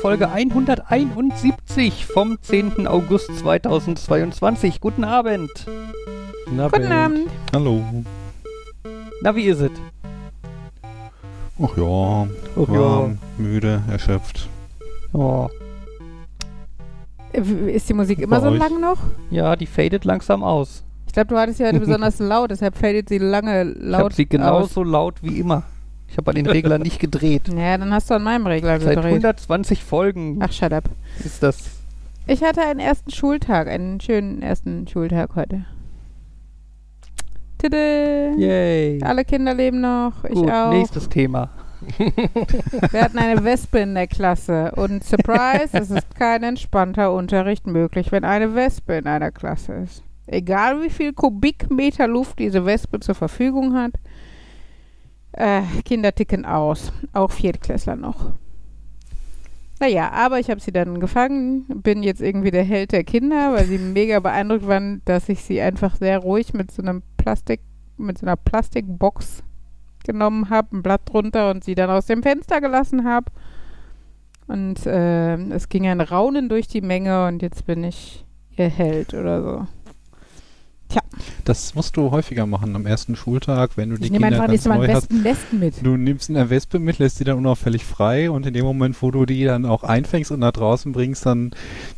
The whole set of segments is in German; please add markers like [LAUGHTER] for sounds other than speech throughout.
Folge 171 vom 10. August 2022. Guten Abend. Na, Guten Abend. Hallo. Na, wie ist es? Ach ja, Ach warm, müde, erschöpft. Oh, Ist die Musik immer Bei so euch? lang noch? ja, die fadet langsam aus. Ich glaube, du hattest ja heute [LAUGHS] besonders laut, deshalb fadet sie lange Ich habe laut sie aus. genauso laut wie immer. Ich habe an den Regler [LAUGHS] nicht gedreht. Ja, dann hast du an meinem Regler Seit gedreht. 120 Folgen Ach, shut up. ist das. Ich hatte einen ersten Schultag, einen schönen ersten Schultag heute. Tada! Yay. Alle Kinder leben noch, ich Gut, auch. nächstes Thema. [LAUGHS] Wir hatten eine Wespe in der Klasse und surprise, es ist kein entspannter Unterricht möglich, wenn eine Wespe in einer Klasse ist. Egal wie viel Kubikmeter Luft diese Wespe zur Verfügung hat, äh, Kinder ticken aus. Auch Viertklässler noch. Naja, aber ich habe sie dann gefangen, bin jetzt irgendwie der Held der Kinder, weil sie [LAUGHS] mega beeindruckt waren, dass ich sie einfach sehr ruhig mit so einem Plastik, mit so einer Plastikbox genommen habe, ein Blatt drunter und sie dann aus dem Fenster gelassen habe. Und äh, es ging ein Raunen durch die Menge und jetzt bin ich ihr Held oder so. Das musst du häufiger machen am ersten Schultag, wenn du die Ich nehme Kinder einfach ganz neu hast. Westen mit. Du nimmst eine Wespe mit, lässt sie dann unauffällig frei und in dem Moment, wo du die dann auch einfängst und nach draußen bringst, dann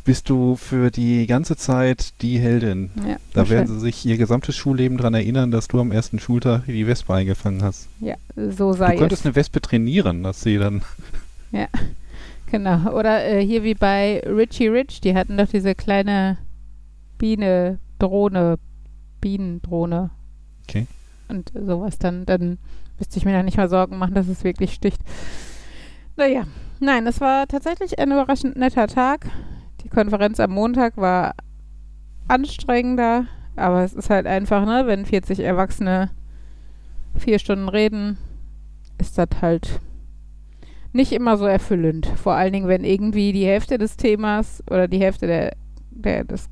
bist du für die ganze Zeit die Heldin. Ja, Da werden schön. sie sich ihr gesamtes Schulleben daran erinnern, dass du am ersten Schultag die Wespe eingefangen hast. ja, so Du sei könntest es. eine Wespe trainieren, dass sie dann [LAUGHS] Genau. Oder äh, hier wie bei Richie Rich, die hatten doch diese kleine Biene, Drohne, Bienendrohne. Okay. Und sowas dann, dann müsste ich mir da nicht mal Sorgen machen, dass es wirklich sticht. Naja, nein, es war tatsächlich ein überraschend netter Tag. Die Konferenz am Montag war anstrengender, aber es ist halt einfach, ne, wenn 40 Erwachsene vier Stunden reden, ist das halt nicht immer so erfüllend. Vor allen Dingen, wenn irgendwie die Hälfte des Themas oder die Hälfte der, der, des,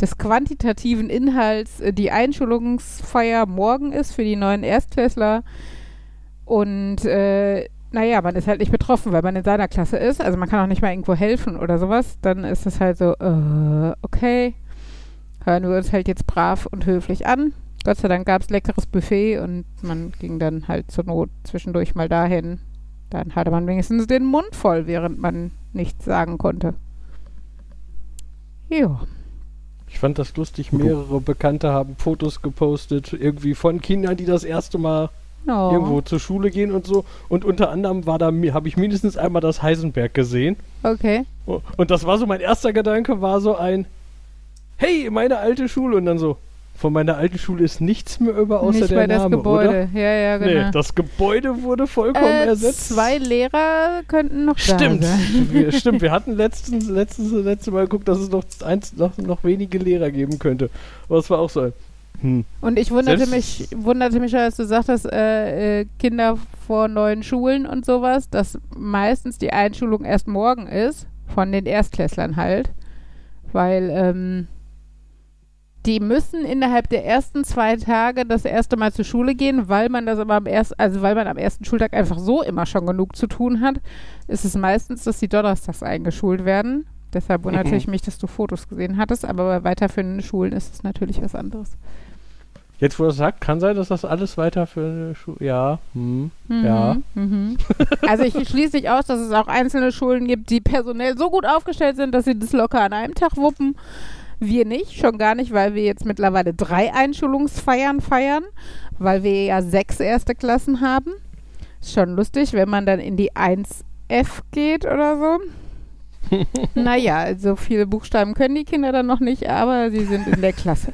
des quantitativen Inhalts äh, die Einschulungsfeier morgen ist für die neuen Erstklässler. Und äh, naja, man ist halt nicht betroffen, weil man in seiner Klasse ist. Also man kann auch nicht mal irgendwo helfen oder sowas. Dann ist es halt so, äh, okay, hören wir uns halt jetzt brav und höflich an. Gott sei Dank gab es leckeres Buffet und man ging dann halt zur Not zwischendurch mal dahin. Dann hatte man wenigstens den Mund voll, während man nichts sagen konnte. Ja. Ich fand das lustig, mehrere Bekannte haben Fotos gepostet, irgendwie von Kindern, die das erste Mal Oh. irgendwo zur Schule gehen und so. Und unter anderem war da, habe ich mindestens einmal das Heisenberg gesehen. Okay. Und das war so, mein erster Gedanke war so ein, hey, meine alte Schule. Und dann so, von meiner alten Schule ist nichts mehr über, außer Nicht der bei das Name, Gebäude. Ja, ja, oder? genau. Nee, das Gebäude wurde vollkommen äh, ersetzt. zwei Lehrer könnten noch Stimmt, da sein. [LAUGHS] wir, stimmt. Wir hatten letztens, [LAUGHS] letztens, letzte Mal geguckt, dass es noch, eins, noch, noch wenige Lehrer geben könnte. Aber es war auch so hm. Und ich wunderte Selbst- mich, wunderte mich, als du sagtest, äh, äh, Kinder vor neuen Schulen und sowas, dass meistens die Einschulung erst morgen ist, von den Erstklässlern halt. Weil ähm, die müssen innerhalb der ersten zwei Tage das erste Mal zur Schule gehen, weil man das aber am ersten, also weil man am ersten Schultag einfach so immer schon genug zu tun hat, ist es meistens, dass die donnerstags eingeschult werden. Deshalb wunderte Mhm. ich mich, dass du Fotos gesehen hattest, aber bei weiterführenden Schulen ist es natürlich was anderes. Jetzt, wo er sagt, kann sein, dass das alles weiter für eine Schule. Ja, hm. Mhm, Ja. Mhm. Also ich schließe nicht aus, dass es auch einzelne Schulen gibt, die personell so gut aufgestellt sind, dass sie das locker an einem Tag wuppen. Wir nicht, schon gar nicht, weil wir jetzt mittlerweile drei Einschulungsfeiern feiern, weil wir ja sechs erste Klassen haben. Ist schon lustig, wenn man dann in die 1F geht oder so. [LAUGHS] naja, so viele Buchstaben können die Kinder dann noch nicht, aber sie sind in der Klasse.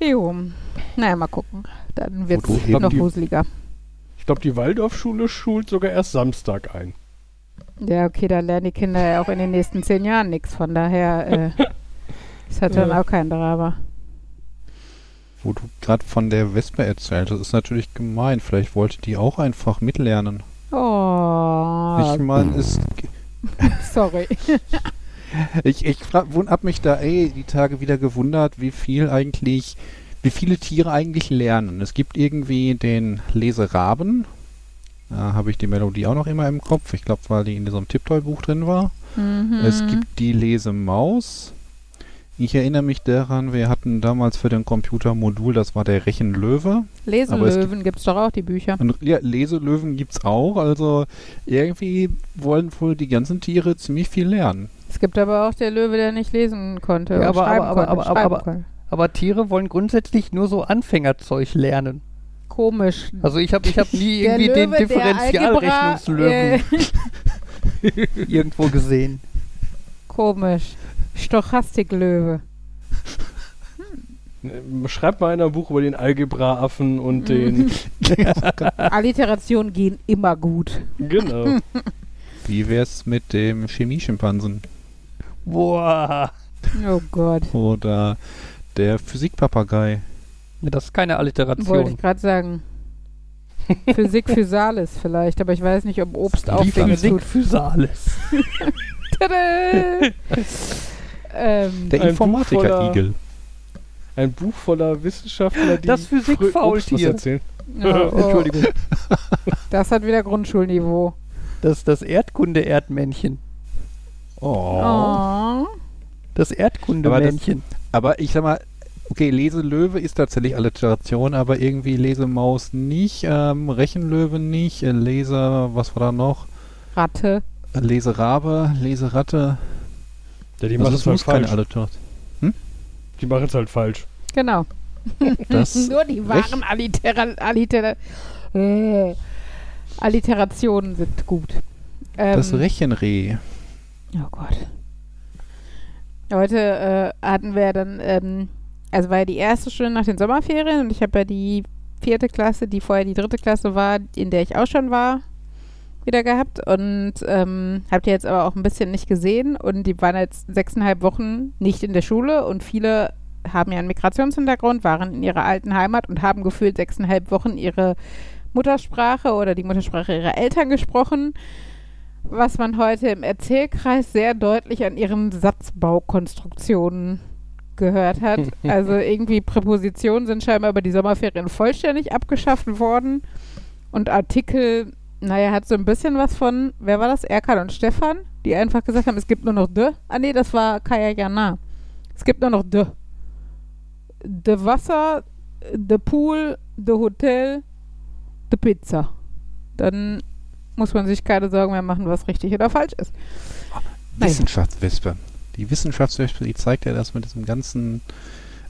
Jo, naja, mal gucken. Dann wird es eben noch die- wuseliger. Ich glaube, die Waldorfschule schult sogar erst Samstag ein. Ja, okay, da lernen die Kinder ja auch in den nächsten zehn Jahren nichts. Von daher äh, [LAUGHS] das dann Ja. auch kein Drama. Wo du gerade von der Wespe erzählt hast, ist natürlich gemein. Vielleicht wollte die auch einfach mitlernen. Oh, Ich meine, es, [LAUGHS] sorry. [LAUGHS] ich, ich hab mich da ey, die Tage wieder gewundert, wie viel eigentlich, wie viele Tiere eigentlich lernen. Es gibt irgendwie den Leseraben, Da habe ich die Melodie auch noch immer im Kopf. Ich glaube, weil die in so einem Tiptoy-Buch drin war. Mhm. Es gibt die Lesemaus. Ich erinnere mich daran, wir hatten damals für den Computer Modul, das war der Rechenlöwe. es Leselöwen gibt es doch auch, die Bücher. Und ja, Leselöwen gibt's auch. Also irgendwie wollen wohl die ganzen Tiere ziemlich viel lernen. Es gibt aber auch der Löwe, der nicht lesen konnte. Ja, aber- schreiben aber- konnte, aber- aber- aber-. Aber Tiere wollen grundsätzlich nur so Anfängerzeug lernen. Komisch. Also ich habe ich hab nie [LAUGHS] Der irgendwie den Löwe, der Differentialrechnungslöwen äh, [LAUGHS] irgendwo gesehen. komisch. Stochastiklöwe. Äh, Schreibt mal einer ein Buch über den Algebraaffen und den. [LAUGHS] Alliterationen gehen immer gut. genau. [LAUGHS] Wie wär's mit dem Chemieschimpansen? Boah. Oh Gott. Oder der Physikpapagei? Ne, Das ist keine Wollte Alliteration. ich gerade sagen. Physik Physalis vielleicht, aber ich weiß nicht, ob Obst auch Physik tut. Physalis. [LAUGHS] Ähm, Der Informatiker-Igel. Ein Buch voller Wissenschaftler, die Das Physikfaultier. erzählen. oh, [LAUGHS] Entschuldigung. [LAUGHS] das hat wieder Grundschulniveau. Das das Erdkunde-Erdmännchen. Oh. Oh. Das Erdkundemännchen. Aber ich sag mal, okay, Leselöwe ist tatsächlich Alliteration, aber irgendwie Lesemaus nicht, ähm, Rechenlöwe nicht, äh, Leser, was war da noch? Ratte. Leserabe, Leseratte. Ja, die Also machen es halt falsch. Alliteration. Die machen es halt falsch. Genau. [LAUGHS] Das [LAUGHS] Nur die wahren Allitera Allitera äh, Alliterationen sind gut. Ähm, Das Rechenreh. Oh Gott. Heute äh, hatten wir dann, ähm, also war ja die erste Stunde nach den Sommerferien und ich habe ja die vierte Klasse, die vorher die dritte Klasse war, in der ich auch schon war, wieder gehabt und ähm, habe die jetzt aber auch ein bisschen nicht gesehen und die waren jetzt sechseinhalb Wochen nicht in der Schule und viele haben ja einen Migrationshintergrund, waren in ihrer alten Heimat und haben gefühlt sechseinhalb Wochen ihre Muttersprache oder die Muttersprache ihrer Eltern gesprochen was man heute im Erzählkreis sehr deutlich an ihren Satzbaukonstruktionen gehört hat. [LAUGHS] Also irgendwie Präpositionen sind scheinbar über die Sommerferien vollständig abgeschafft worden und Artikel, naja, hat so ein bisschen was von, wer war das? Erkan und Stefan, die einfach gesagt haben, es gibt nur noch de. Ah nee, das war Kaya Jana. Es gibt nur noch de. De Wasser, de Pool, de Hotel, de Pizza. Dann muss man sich keine Sorgen mehr machen, was richtig oder falsch ist. Wissenschaftswespe. Die Wissenschaftswespe, die zeigt ja das mit diesem ganzen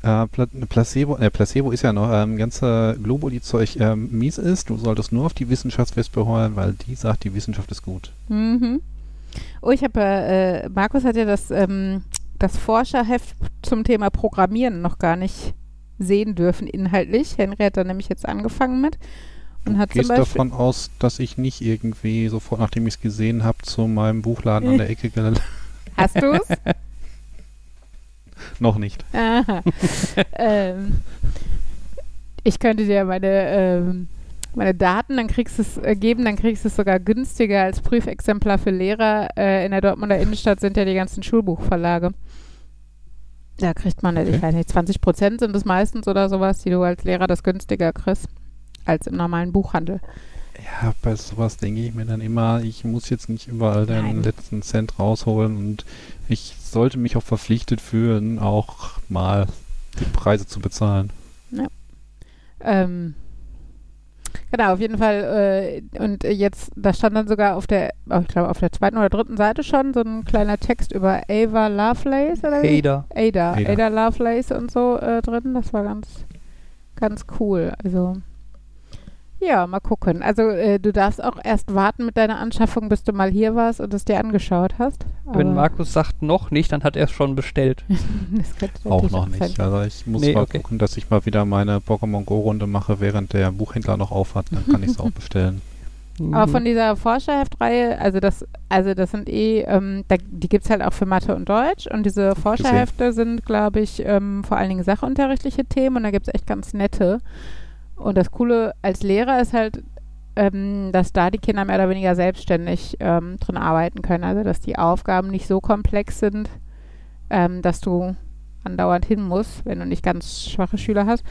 äh, Pla Placebo, äh, Placebo ist ja noch ähm, ganze Globuli-Zeug ähm, mies ist. Du solltest nur auf die Wissenschaftswespe heulen, weil die sagt, die Wissenschaft ist gut. Mhm. Oh, ich habe, äh, Markus hat ja das, ähm, das Forscherheft zum Thema Programmieren noch gar nicht sehen dürfen inhaltlich. Henry hat da nämlich jetzt angefangen mit. Und Du hat gehst davon aus, dass ich nicht irgendwie sofort, nachdem ich es gesehen habe, zu meinem Buchladen an der [LAUGHS] Ecke gel hast du es? [LAUGHS] Noch nicht. [LAUGHS] Ähm, ich könnte dir meine, ähm, meine Daten, dann kriegst du es äh, geben, dann kriegst du es sogar günstiger als Prüfexemplar für Lehrer. Äh, in der Dortmunder Innenstadt sind ja die ganzen Schulbuchverlage. Da kriegt man, ich Okay. weiß nicht, 20 Prozent sind es meistens oder sowas, die du als Lehrer das günstiger kriegst als im normalen Buchhandel. Ja, bei sowas denke ich mir dann immer, ich muss jetzt nicht überall den Nein. letzten Cent rausholen und ich sollte mich auch verpflichtet fühlen, auch mal die Preise zu bezahlen. Ähm, genau, auf jeden Fall. Äh, und jetzt, da stand dann sogar auf der, oh, ich glaube, auf der zweiten oder dritten Seite schon so ein kleiner Text über Ava Lovelace oder? Ada. Ada, Ada. Ada Lovelace und so äh, drin. Das war ganz, ganz cool. Also, ja, mal gucken. Also, äh, du darfst auch erst warten mit deiner Anschaffung, bis du mal hier warst und es dir angeschaut hast. Wenn Aber Markus sagt noch nicht, dann hat er es schon bestellt. [LAUGHS] Auch noch nicht. sein. Also ich muss Nee, mal okay. gucken, dass ich mal wieder meine Pokémon Go-Runde mache, während der Buchhändler noch aufhat. Dann kann ich es auch [LAUGHS] bestellen. Aber Mhm. von dieser Forscherheftreihe, also das, also das sind eh, ähm, da, die gibt es halt auch für Mathe und Deutsch und diese Forscherhefte sind, glaube ich, ähm, vor allen Dingen sachunterrichtliche Themen und da gibt es echt ganz nette. Und das Coole als Lehrer ist halt, ähm, dass da die Kinder mehr oder weniger selbstständig ähm, drin arbeiten können. Also dass die Aufgaben nicht so komplex sind, ähm, dass du andauernd hin musst, wenn du nicht ganz schwache Schüler hast.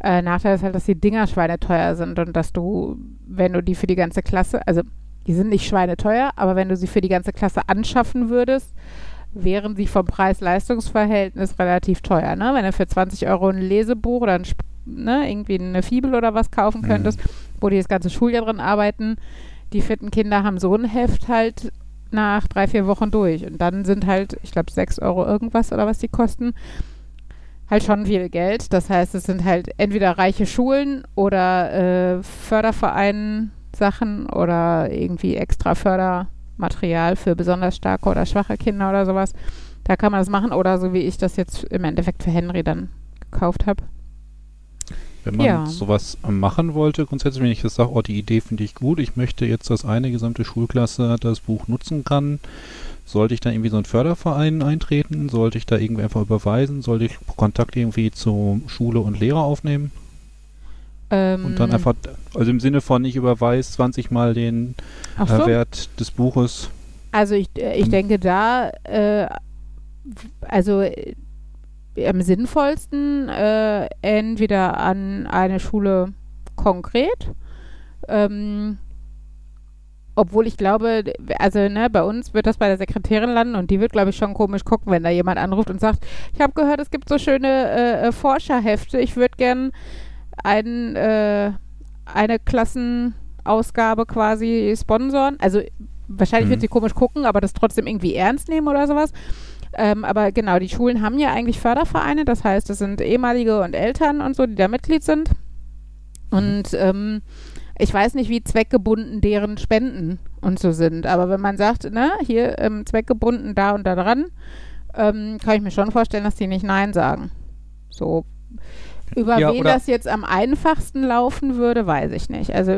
Äh, Nachteil ist halt, dass die Dinger schweineteuer sind und dass du, wenn du die für die ganze Klasse, also die sind nicht schweineteuer, aber wenn du sie für die ganze Klasse anschaffen würdest, wären sie vom Preis-Leistungs-Verhältnis relativ teuer. Ne? Wenn du für 20 Euro ein Lesebuch oder ein, ne, irgendwie eine Fibel oder was kaufen könntest, mhm. wo die das ganze Schuljahr drin arbeiten, die vierten Kinder haben so ein Heft halt nach drei, vier Wochen durch. Und dann sind halt, ich glaube, 6 Euro irgendwas oder was die kosten, halt schon viel Geld. Das heißt, es sind halt entweder reiche Schulen oder äh, Fördervereinen Sachen oder irgendwie extra Fördermaterial für besonders starke oder schwache Kinder oder sowas. Da kann man das machen oder so wie ich das jetzt im Endeffekt für Henry dann gekauft habe. Wenn man ja. sowas machen wollte, grundsätzlich, wenn ich jetzt sage, oh, die Idee finde ich gut, ich möchte jetzt, dass eine gesamte Schulklasse das Buch nutzen kann, sollte ich da irgendwie so einen Förderverein eintreten? Sollte ich da irgendwie einfach überweisen? Sollte ich Kontakt irgendwie zu Schule und Lehrer aufnehmen? Ähm, und dann einfach, also im Sinne von, ich überweise 20 Mal den äh, so. äh, Wert des Buches. Also ich, äh, ich denke da, äh, also äh, am sinnvollsten äh, entweder an eine Schule konkret, ähm, obwohl ich glaube, also ne, bei uns wird das bei der Sekretärin landen und die wird, glaube ich, schon komisch gucken, wenn da jemand anruft und sagt, ich habe gehört, es gibt so schöne äh, Forscherhefte, ich würde gern ein, äh, eine Klassenausgabe quasi sponsoren. Also wahrscheinlich mhm. wird sie komisch gucken, aber das trotzdem irgendwie ernst nehmen oder sowas. Ähm, aber genau, die Schulen haben ja eigentlich Fördervereine, das heißt, es sind ehemalige und Eltern und so, die da Mitglied sind. Und ähm, ich weiß nicht, wie zweckgebunden deren Spenden und so sind, aber wenn man sagt, ne, hier ähm, zweckgebunden da und da dran, ähm, kann ich mir schon vorstellen, dass die nicht Nein sagen. So, über ja, wen das jetzt am einfachsten laufen würde, weiß ich nicht. Also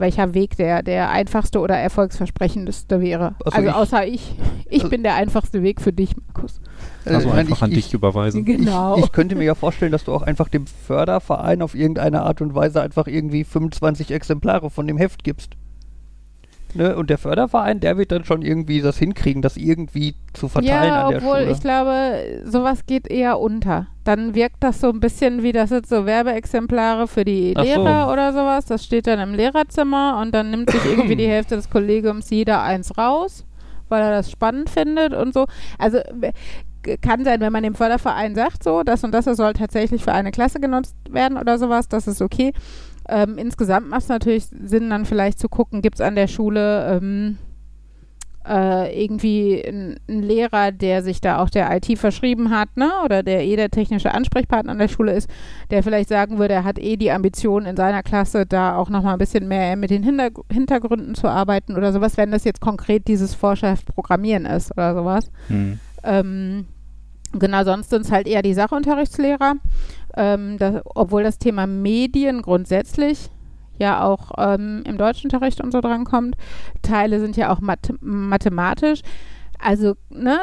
welcher Weg der, der einfachste oder erfolgsversprechendste wäre. Also, also ich, außer ich. Ich also bin der einfachste Weg für dich, Markus. Also einfach ich, an dich überweisen. Genau. Ich, ich, könnte mir ja vorstellen, dass du auch einfach dem Förderverein auf irgendeine Art und Weise einfach irgendwie 25 Exemplare von dem Heft gibst. Ne? Und der Förderverein, der wird dann schon irgendwie das hinkriegen, das irgendwie zu verteilen ja, an der obwohl, Schule. ich glaube, sowas geht eher unter. Dann wirkt das so ein bisschen wie, das sind so Werbeexemplare für die Ach Lehrer so. oder sowas. Das steht dann im Lehrerzimmer und dann nimmt sich irgendwie die [CLEARS THROAT] Hälfte des Kollegiums jeder eins raus, weil er das spannend findet und so. Also kann sein, wenn man dem Förderverein sagt, so, das und das soll tatsächlich für eine Klasse genutzt werden oder sowas, das ist okay. Ähm, insgesamt macht es natürlich Sinn, dann vielleicht zu gucken, gibt es an der Schule ähm, äh, irgendwie einen Lehrer, der sich da auch der IT verschrieben hat, ne? Oder der eh der technische Ansprechpartner an der Schule ist, der vielleicht sagen würde, er hat eh die Ambition in seiner Klasse da auch nochmal ein bisschen mehr mit den Hinterg Hintergründen zu arbeiten oder sowas, wenn das jetzt konkret dieses Vorschrift Programmieren ist oder sowas. Hm. Ähm, genau, sonst sind es halt eher die Sachunterrichtslehrer ähm, das, obwohl das Thema Medien grundsätzlich ja auch ähm, im Deutschunterricht und so drankommt. Teile sind ja auch math mathematisch. Also, ne,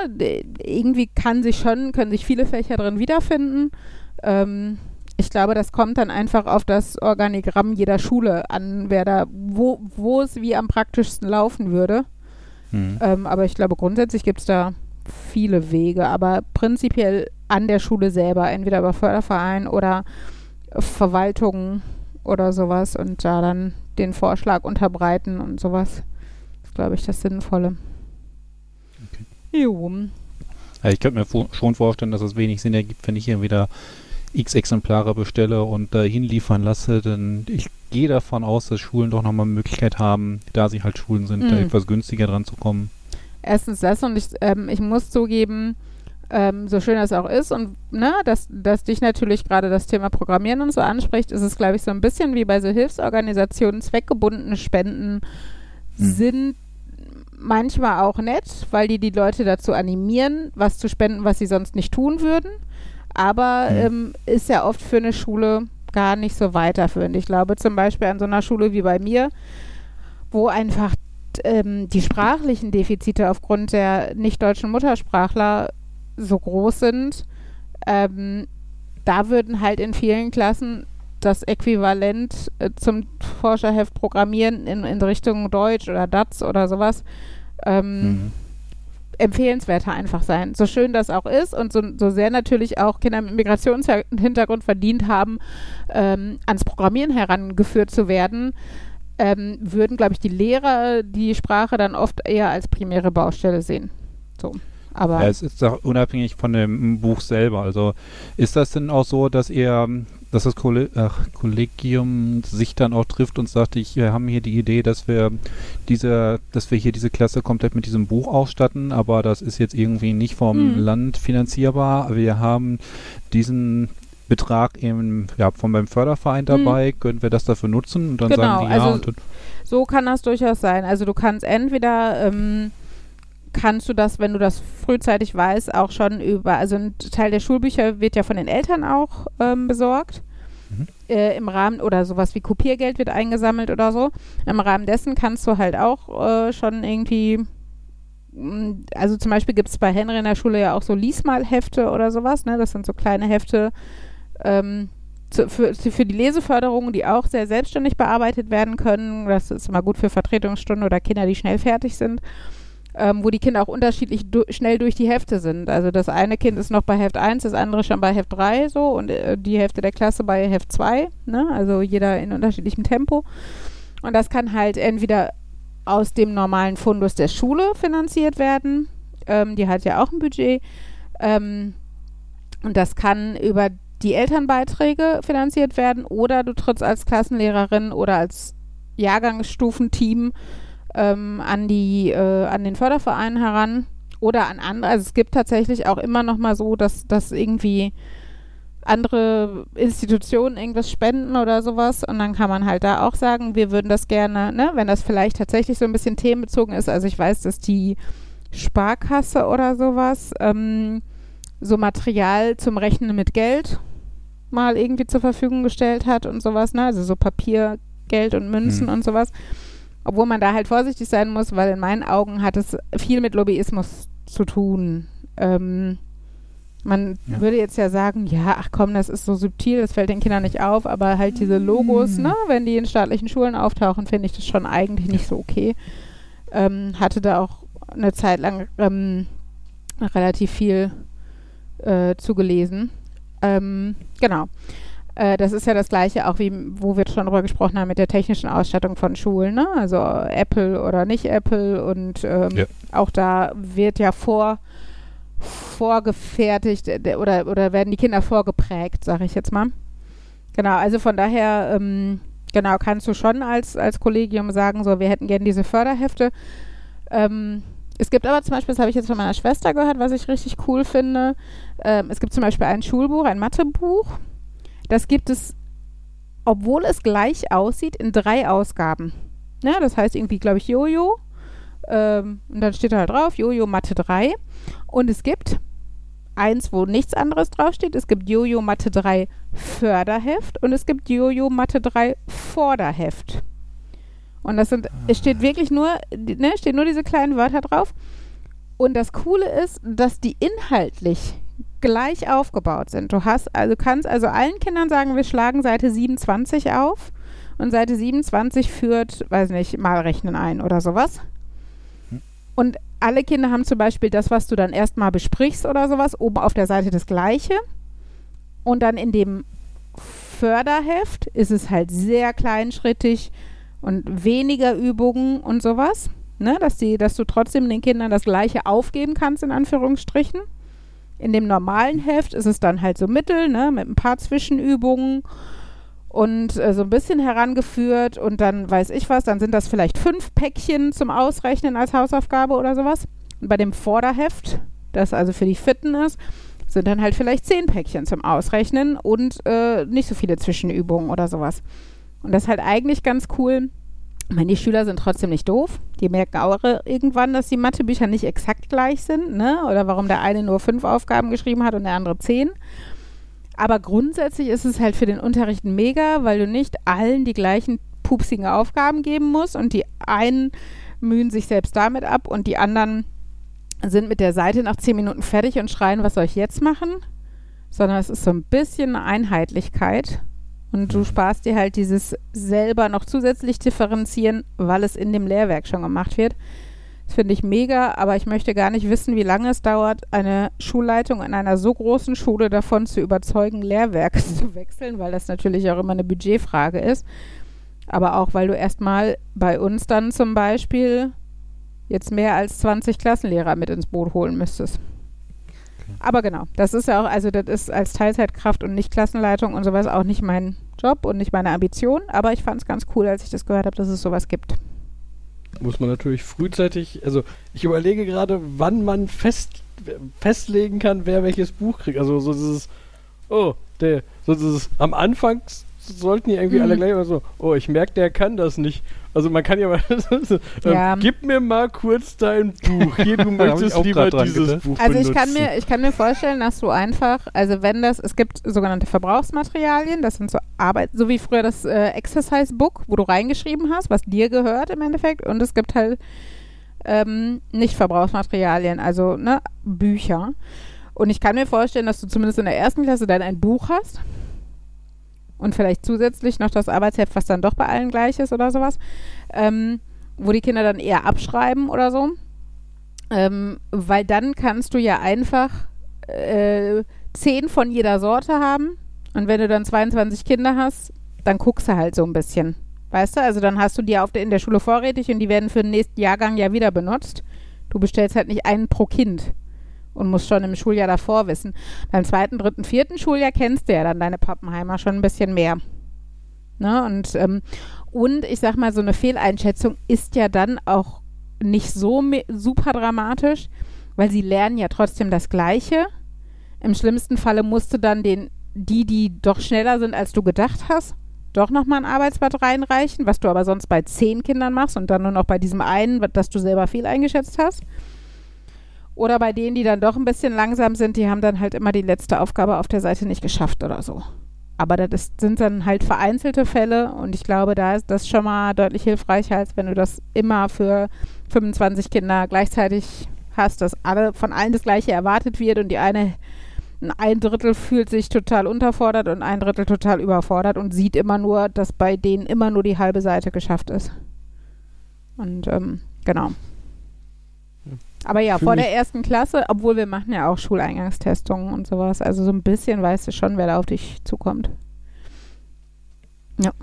irgendwie kann sich schon, können sich viele Fächer drin wiederfinden. Ähm, ich glaube, das kommt dann einfach auf das Organigramm jeder Schule an, wer da, wo, wo es wie am praktischsten laufen würde. Mhm. Ähm, aber ich glaube, grundsätzlich gibt es da viele Wege. Aber prinzipiell an der Schule selber, entweder über Förderverein oder Verwaltung oder sowas und da dann den Vorschlag unterbreiten und sowas. Das ist, glaube ich, das Sinnvolle. Okay. Jo. Ja, ich könnte mir schon vorstellen, dass es wenig Sinn ergibt, wenn ich hier wieder x Exemplare bestelle und äh, hinliefern lasse, denn ich gehe davon aus, dass Schulen doch nochmal Möglichkeit haben, da sie halt Schulen sind, mhm. da etwas günstiger dran zu kommen. Erstens das und ich, ähm, ich muss zugeben, ähm, so schön das auch ist und ne, dass, dass dich natürlich gerade das Thema Programmieren und so anspricht, ist es, glaube ich, so ein bisschen wie bei so Hilfsorganisationen, zweckgebundene Spenden hm. sind manchmal auch nett, weil die die Leute dazu animieren, was zu spenden, was sie sonst nicht tun würden. Aber hm. ähm, ist ja oft für eine Schule gar nicht so weiterführend. Ich glaube zum Beispiel an so einer Schule wie bei mir, wo einfach ähm, die sprachlichen Defizite aufgrund der nicht deutschen Muttersprachler so groß sind, ähm, da würden halt in vielen Klassen das Äquivalent äh, zum Forscherheft Programmieren in, in Richtung Deutsch oder DATS oder sowas ähm, mhm. empfehlenswerter einfach sein. So schön das auch ist und so, so sehr natürlich auch Kinder mit Migrationshintergrund verdient haben, ähm, ans Programmieren herangeführt zu werden, ähm, würden, glaube ich, die Lehrer die Sprache dann oft eher als primäre Baustelle sehen. So. Aber Ja, es ist auch unabhängig von dem Buch selber. Also ist das denn auch so, dass ihr, dass das Kolle ach, Kollegium sich dann auch trifft und sagt, ich, wir haben hier die Idee, dass wir diese, dass wir hier diese Klasse komplett mit diesem Buch ausstatten, aber das ist jetzt irgendwie nicht vom Hm. Land finanzierbar. Wir haben diesen Betrag eben, ja, von beim Förderverein dabei, können wir das dafür nutzen? Und dann Genau, sagen die ja also So kann das durchaus sein. Also du kannst entweder ähm, kannst du das, wenn du das frühzeitig weißt, auch schon über, also ein Teil der Schulbücher wird ja von den Eltern auch ähm, besorgt. Mhm. Äh, Im Rahmen oder sowas wie Kopiergeld wird eingesammelt oder so. Im Rahmen dessen kannst du halt auch äh, schon irgendwie mh, also zum Beispiel gibt es bei Henry in der Schule ja auch so Liesmalhefte oder sowas, ne? Das sind so kleine Hefte ähm, zu, für, für die Leseförderung, die auch sehr selbstständig bearbeitet werden können. Das ist immer gut für Vertretungsstunden oder Kinder, die schnell fertig sind. Ähm, wo die Kinder auch unterschiedlich du schnell durch die Hefte sind. Also das eine Kind ist noch bei Heft 1, das andere schon bei Heft 3 so und äh, die Hälfte der Klasse bei Heft 2. Ne? Also jeder in unterschiedlichem Tempo. Und das kann halt entweder aus dem normalen Fundus der Schule finanziert werden. Ähm, die hat ja auch ein Budget. Ähm, und das kann über die Elternbeiträge finanziert werden oder du trittst als Klassenlehrerin oder als Jahrgangsstufenteam ähm, an die äh, an den Förderverein heran oder an andere. Also es gibt tatsächlich auch immer noch mal so, dass dass irgendwie andere Institutionen irgendwas spenden oder sowas und dann kann man halt da auch sagen, wir würden das gerne, ne, wenn das vielleicht tatsächlich so ein bisschen themenbezogen ist. Also ich weiß, dass die Sparkasse oder sowas ähm, so Material zum Rechnen mit Geld mal irgendwie zur Verfügung gestellt hat und sowas, ne? Also so Papier, Geld und Münzen Hm. und sowas. Obwohl man da halt vorsichtig sein muss, weil in meinen Augen hat es viel mit Lobbyismus zu tun. Ähm, man Ja. würde jetzt ja sagen, ja, ach komm, das ist so subtil, das fällt den Kindern nicht auf, aber halt diese Logos, ne, wenn die in staatlichen Schulen auftauchen, finde ich das schon eigentlich nicht so okay. Ähm, hatte da auch eine Zeit lang ähm, relativ viel äh, zugelesen. Ähm, genau. Äh, das ist ja das gleiche, auch wie, wo wir schon drüber gesprochen haben, mit der technischen Ausstattung von Schulen, ne? Also Apple oder nicht Apple und ähm, Ja. auch da wird ja vor vorgefertigt äh, der- oder, oder werden die Kinder vorgeprägt, sage ich jetzt mal. Genau, also von daher, ähm, genau, kannst du schon als, als Kollegium sagen, so, wir hätten gerne diese Förderhefte. Ähm, es gibt aber zum Beispiel, das habe ich jetzt von meiner Schwester gehört, was ich richtig cool finde. Ähm, es gibt zum Beispiel ein Schulbuch, ein Mathebuch. Das gibt es, obwohl es gleich aussieht, in drei Ausgaben. Ja, das heißt irgendwie, glaube ich, Jojo. Ähm, und dann steht da halt drauf, Jojo Mathe 3. Und es gibt eins, wo nichts anderes draufsteht. Es gibt Jojo Mathe 3 Förderheft und es gibt Jojo Mathe 3 Vorderheft. Und das sind, es steht wirklich nur, ne, stehen nur diese kleinen Wörter drauf. Und das Coole ist, dass die inhaltlich gleich aufgebaut sind. Du hast, also kannst also allen Kindern sagen, wir schlagen Seite 27 auf und Seite 27 führt, weiß nicht, mal rechnen ein oder sowas. Und alle Kinder haben zum Beispiel das, was du dann erstmal besprichst oder sowas, oben auf der Seite das gleiche. Und dann in dem Förderheft ist es halt sehr kleinschrittig und weniger Übungen und sowas. Ne, dass, die, dass du trotzdem den Kindern das Gleiche aufgeben kannst, in Anführungsstrichen. In dem normalen Heft ist es dann halt so mittel, ne, mit ein paar Zwischenübungen und äh, so ein bisschen herangeführt und dann weiß ich was, dann sind das vielleicht fünf Päckchen zum Ausrechnen als Hausaufgabe oder sowas. Und bei dem Vorderheft, das also für die Fitten ist, sind dann halt vielleicht zehn Päckchen zum Ausrechnen und äh, nicht so viele Zwischenübungen oder sowas. Und das ist halt eigentlich ganz cool. Ich meine, die Schüler sind trotzdem nicht doof. Die merken auch irgendwann, dass die Mathebücher nicht exakt gleich sind, ne? Oder warum der eine nur fünf Aufgaben geschrieben hat und der andere zehn. Aber grundsätzlich ist es halt für den Unterricht mega, weil du nicht allen die gleichen pupsigen Aufgaben geben musst und die einen mühen sich selbst damit ab und die anderen sind mit der Seite nach zehn Minuten fertig und schreien, was soll ich jetzt machen? Sondern es ist so ein bisschen Einheitlichkeit und du sparst dir halt dieses selber noch zusätzlich differenzieren, weil es in dem Lehrwerk schon gemacht wird. finde ich mega, aber ich möchte gar nicht wissen, wie lange es dauert, eine Schulleitung in einer so großen Schule davon zu überzeugen, Lehrwerke [LAUGHS] zu wechseln, weil das natürlich auch immer eine Budgetfrage ist. Aber auch, weil du erstmal bei uns dann zum Beispiel jetzt mehr als 20 Klassenlehrer mit ins Boot holen müsstest. Aber genau, das ist ja auch, also das ist als Teilzeitkraft und nicht Klassenleitung und sowas auch nicht mein Job und nicht meine Ambition, aber ich fand es ganz cool, als ich das gehört habe, dass es sowas gibt. Muss man natürlich frühzeitig, also ich überlege gerade, wann man fest, festlegen kann, wer welches Buch kriegt. Also so dieses, oh, der, so dieses, am Anfang sollten die irgendwie Mhm. alle gleich so, oh, ich merke, der kann das nicht. Also man kann ja mal, [LAUGHS] ähm, Ja. gib mir mal kurz dein Buch. Hier, du [LAUGHS] möchtest lieber dieses gedacht. Buch Also ich kann, mir, ich kann mir vorstellen, dass du einfach, also wenn das, es gibt sogenannte Verbrauchsmaterialien, das sind so Arbeit, so wie früher das äh, Exercise Book, wo du reingeschrieben hast, was dir gehört im Endeffekt, und es gibt halt ähm, nicht Verbrauchsmaterialien, also ne, Bücher. Und ich kann mir vorstellen, dass du zumindest in der ersten Klasse dann ein Buch hast und vielleicht zusätzlich noch das Arbeitsheft, was dann doch bei allen gleich ist oder sowas, ähm, wo die Kinder dann eher abschreiben oder so. Ähm, weil dann kannst du ja einfach äh, zehn von jeder Sorte haben. Und wenn du dann 22 Kinder hast, dann guckst du halt so ein bisschen. Weißt du? Also dann hast du die auf der, in der Schule vorrätig und die werden für den nächsten Jahrgang ja wieder benutzt. Du bestellst halt nicht einen pro Kind und musst schon im Schuljahr davor wissen. Beim zweiten, dritten, vierten Schuljahr kennst du ja dann deine Pappenheimer schon ein bisschen mehr. Ne? Und, ähm, und ich sag mal, so eine Fehleinschätzung ist ja dann auch nicht so super dramatisch, weil sie lernen ja trotzdem das Gleiche. Im schlimmsten Falle musst du dann den, die, die doch schneller sind, als du gedacht hast, doch nochmal ein Arbeitsblatt reinreichen, was du aber sonst bei zehn Kindern machst und dann nur noch bei diesem einen, das du selber viel eingeschätzt hast. Oder bei denen, die dann doch ein bisschen langsam sind, die haben dann halt immer die letzte Aufgabe auf der Seite nicht geschafft oder so. Aber das ist, sind dann halt vereinzelte Fälle und ich glaube, da ist das schon mal deutlich hilfreicher, als wenn du das immer für 25 Kinder gleichzeitig hast, dass alle von allen das Gleiche erwartet wird und die eine ein Drittel fühlt sich total unterfordert und ein Drittel total überfordert und sieht immer nur, dass bei denen immer nur die halbe Seite geschafft ist. Und ähm, genau. Aber ja, vor der ersten Klasse, obwohl wir machen ja auch Schuleingangstestungen und sowas, also so ein bisschen weißt du schon, wer da auf dich zukommt.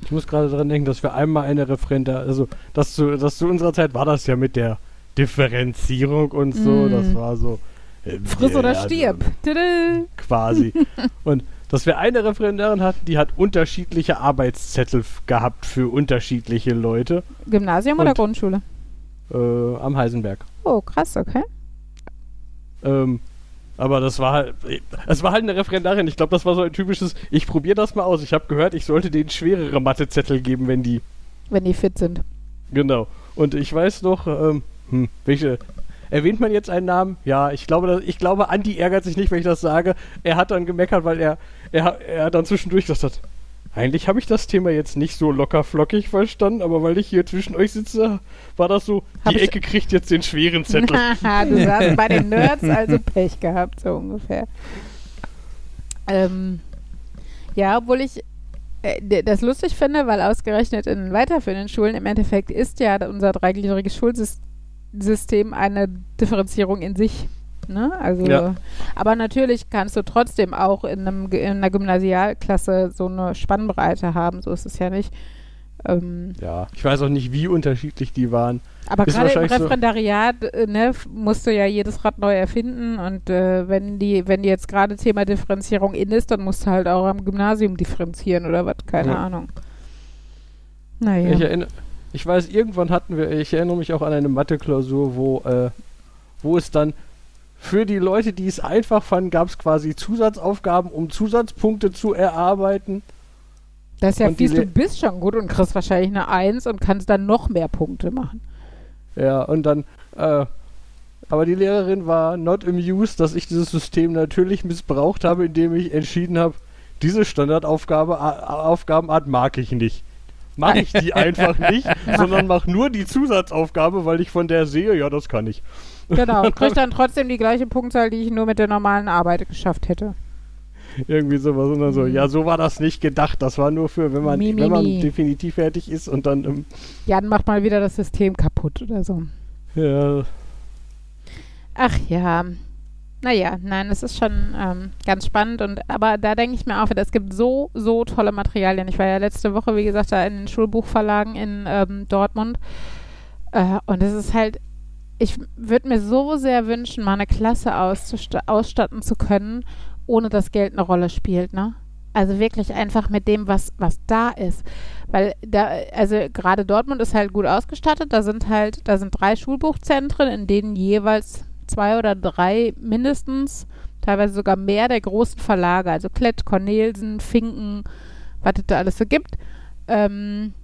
Ich muss gerade dran denken, dass wir einmal eine Referendar, also dass zu, dass zu unserer Zeit war das ja mit der Differenzierung und so, Mm. das war so. äh, Friss oder ja, stirb. Quasi. [LAUGHS] und dass wir eine Referendarin hatten, die hat unterschiedliche Arbeitszettel gehabt für unterschiedliche Leute Gymnasium oder Und- Grundschule? Äh, am Heisenberg. Oh, krass, okay. Ähm, aber das war halt, es war halt eine Referendarin. Ich glaube, das war so ein typisches, ich probiere das mal aus. Ich habe gehört, ich sollte denen schwerere Mathezettel geben, wenn die Wenn die fit sind. Genau. Und ich weiß noch, ähm, hm, welche. Erwähnt man jetzt einen Namen? Ja, ich glaube, ich glaube, Andi ärgert sich nicht, wenn ich das sage. Er hat dann gemeckert, weil er, er, er hat dann zwischendurch gesagt, eigentlich habe ich das Thema jetzt nicht so locker flockig verstanden, aber weil ich hier zwischen euch sitze, war das so, Hab die Ecke kriegt jetzt den schweren Zettel. [LAUGHS] Haha, du saßt bei den [LAUGHS] Nerds, also Pech gehabt, so ungefähr. Ähm, ja, obwohl ich äh, das lustig finde, weil ausgerechnet in weiterführenden Schulen im Endeffekt ist ja unser dreigliedriges Schulsystem eine Differenzierung in sich. Ne? Also, Ja. aber natürlich kannst du trotzdem auch in, einem, in einer Gymnasialklasse so eine Spannbreite haben, so ist es ja nicht. Ähm, Ja, ich weiß auch nicht, wie unterschiedlich die waren. aber gerade im wahrscheinlich so- Referendariat äh, ne, musst du ja jedes Rad neu erfinden und äh, wenn die, wenn die jetzt gerade Thema Differenzierung in ist, dann musst du halt auch am Gymnasium differenzieren oder was, keine Ja. Ahnung. Naja. Ich, erinnere, ich weiß, irgendwann hatten wir, ich erinnere mich auch an eine Mathe-Klausur, wo, äh, wo es dann für die Leute, die es einfach fanden, gab es quasi Zusatzaufgaben, um Zusatzpunkte zu erarbeiten. das ist ja und fies, du bist schon gut und kriegst wahrscheinlich eine Eins und kannst dann noch mehr Punkte machen. Ja, und dann, äh, aber die Lehrerin war not amused, dass ich dieses System natürlich missbraucht habe, indem ich entschieden habe, diese Standardaufgabe, Aufgabenart mag ich nicht. Mache ich die [LAUGHS] einfach nicht, sondern mach nur die Zusatzaufgabe, weil ich von der sehe, ja, das kann ich. Genau, und kriegst dann trotzdem die gleiche Punktzahl, die ich nur mit der normalen Arbeit geschafft hätte. Irgendwie sowas. Und dann so, Mhm. ja, so war das nicht gedacht. Das war nur für, wenn man, Mi, mi, wenn man mi. definitiv fertig ist und dann, ähm, Jan macht mal wieder das System kaputt oder so. ja, Ach ja. Naja, nein, es ist schon ähm, ganz spannend und aber da denke ich mir auch wieder, es gibt so, so tolle Materialien. Ich war ja letzte Woche, wie gesagt, da in den Schulbuchverlagen in ähm, Dortmund äh, und es ist halt, ich würde mir so sehr wünschen, mal eine Klasse ausstatten zu können, ohne dass Geld eine Rolle spielt, ne? Also wirklich einfach mit dem, was, was da ist. Weil da, also gerade Dortmund ist halt gut ausgestattet. Da sind halt, da sind drei Schulbuchzentren, in denen jeweils zwei oder drei mindestens, teilweise sogar mehr der großen Verlage, also Klett, Cornelsen, Finken, was es da alles so gibt, ähm,